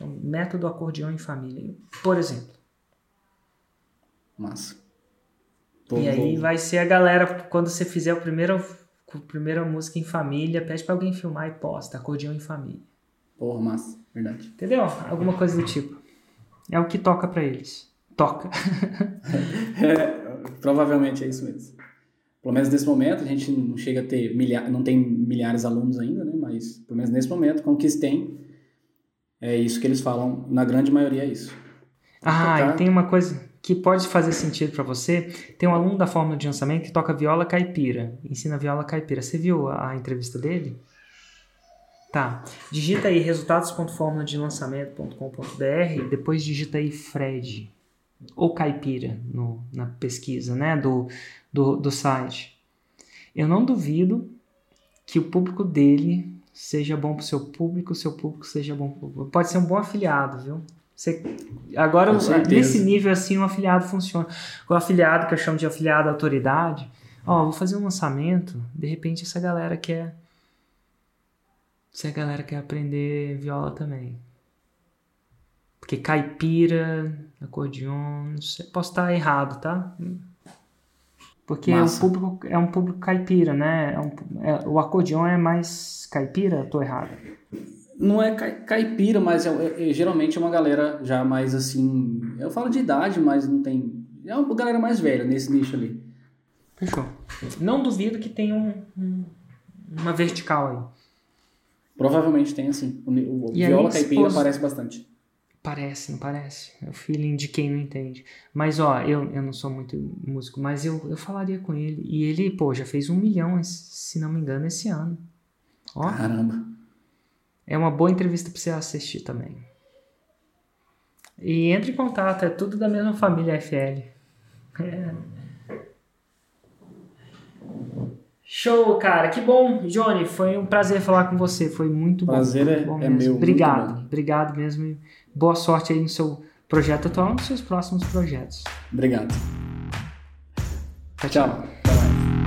Então, método acordeon em família. Por exemplo. Massa. E aí vai ser a galera, quando você fizer o primeiro primeira música em família, pede pra alguém filmar e posta, acordeão em família. Porra, massa, verdade. Entendeu? Alguma coisa do tipo. É o que toca pra eles. Toca. É, provavelmente é isso mesmo. Pelo menos nesse momento, a gente não chega a ter milhares, não tem milhares de alunos ainda, né? Mas pelo menos nesse momento, com o que tem, é isso que eles falam, na grande maioria é isso. Ah, Tocar- e tem uma coisa que pode fazer sentido pra você. Tem um aluno da fórmula de lançamento que toca viola caipira. Ensina viola caipira. Você viu a, a entrevista dele? Tá. Digita aí resultados.formuladelançamento.com.br, depois digita aí Fred ou caipira no, na pesquisa, né, do, do, do site. Eu não duvido que o público dele seja bom pro seu público, o seu público seja bom pro público. Pode ser um bom afiliado, viu? Você, agora, nesse nível assim, o afiliado funciona. O afiliado, que eu chamo de afiliado autoridade, ó, vou fazer um lançamento, de repente essa galera quer. Se a galera quer aprender viola também. Porque caipira, acordeon, não sei, posso estar errado, tá? Porque o Massa. público é um público caipira, né? É um- é- o acordeon é mais caipira? Tô errado. Não é cai- caipira, mas é, é- é- geralmente é uma galera já mais assim. Eu falo de idade, mas não tem. É uma galera mais velha nesse nicho ali. Fechou. Não duvido que tenha um, um- uma vertical aí. Provavelmente tem assim. O, o E aí, viola caipira aparece bastante. Parece, não parece? É o feeling de quem não entende. Mas, ó, eu, eu não sou muito músico, mas eu, eu falaria com ele. E ele, pô, já fez um milhão, se não me engano, esse ano. Ó, Caramba. é uma boa entrevista pra você assistir também. E entre em contato, é tudo da mesma família FL. É. Show, cara. Que bom, Johnny. Foi um prazer falar com você. Foi muito bom. Prazer é- é meu, Obrigado. Obrigado mesmo. Boa sorte aí no seu projeto atual e nos seus próximos projetos. Obrigado. Tchau, Tchau. Mais.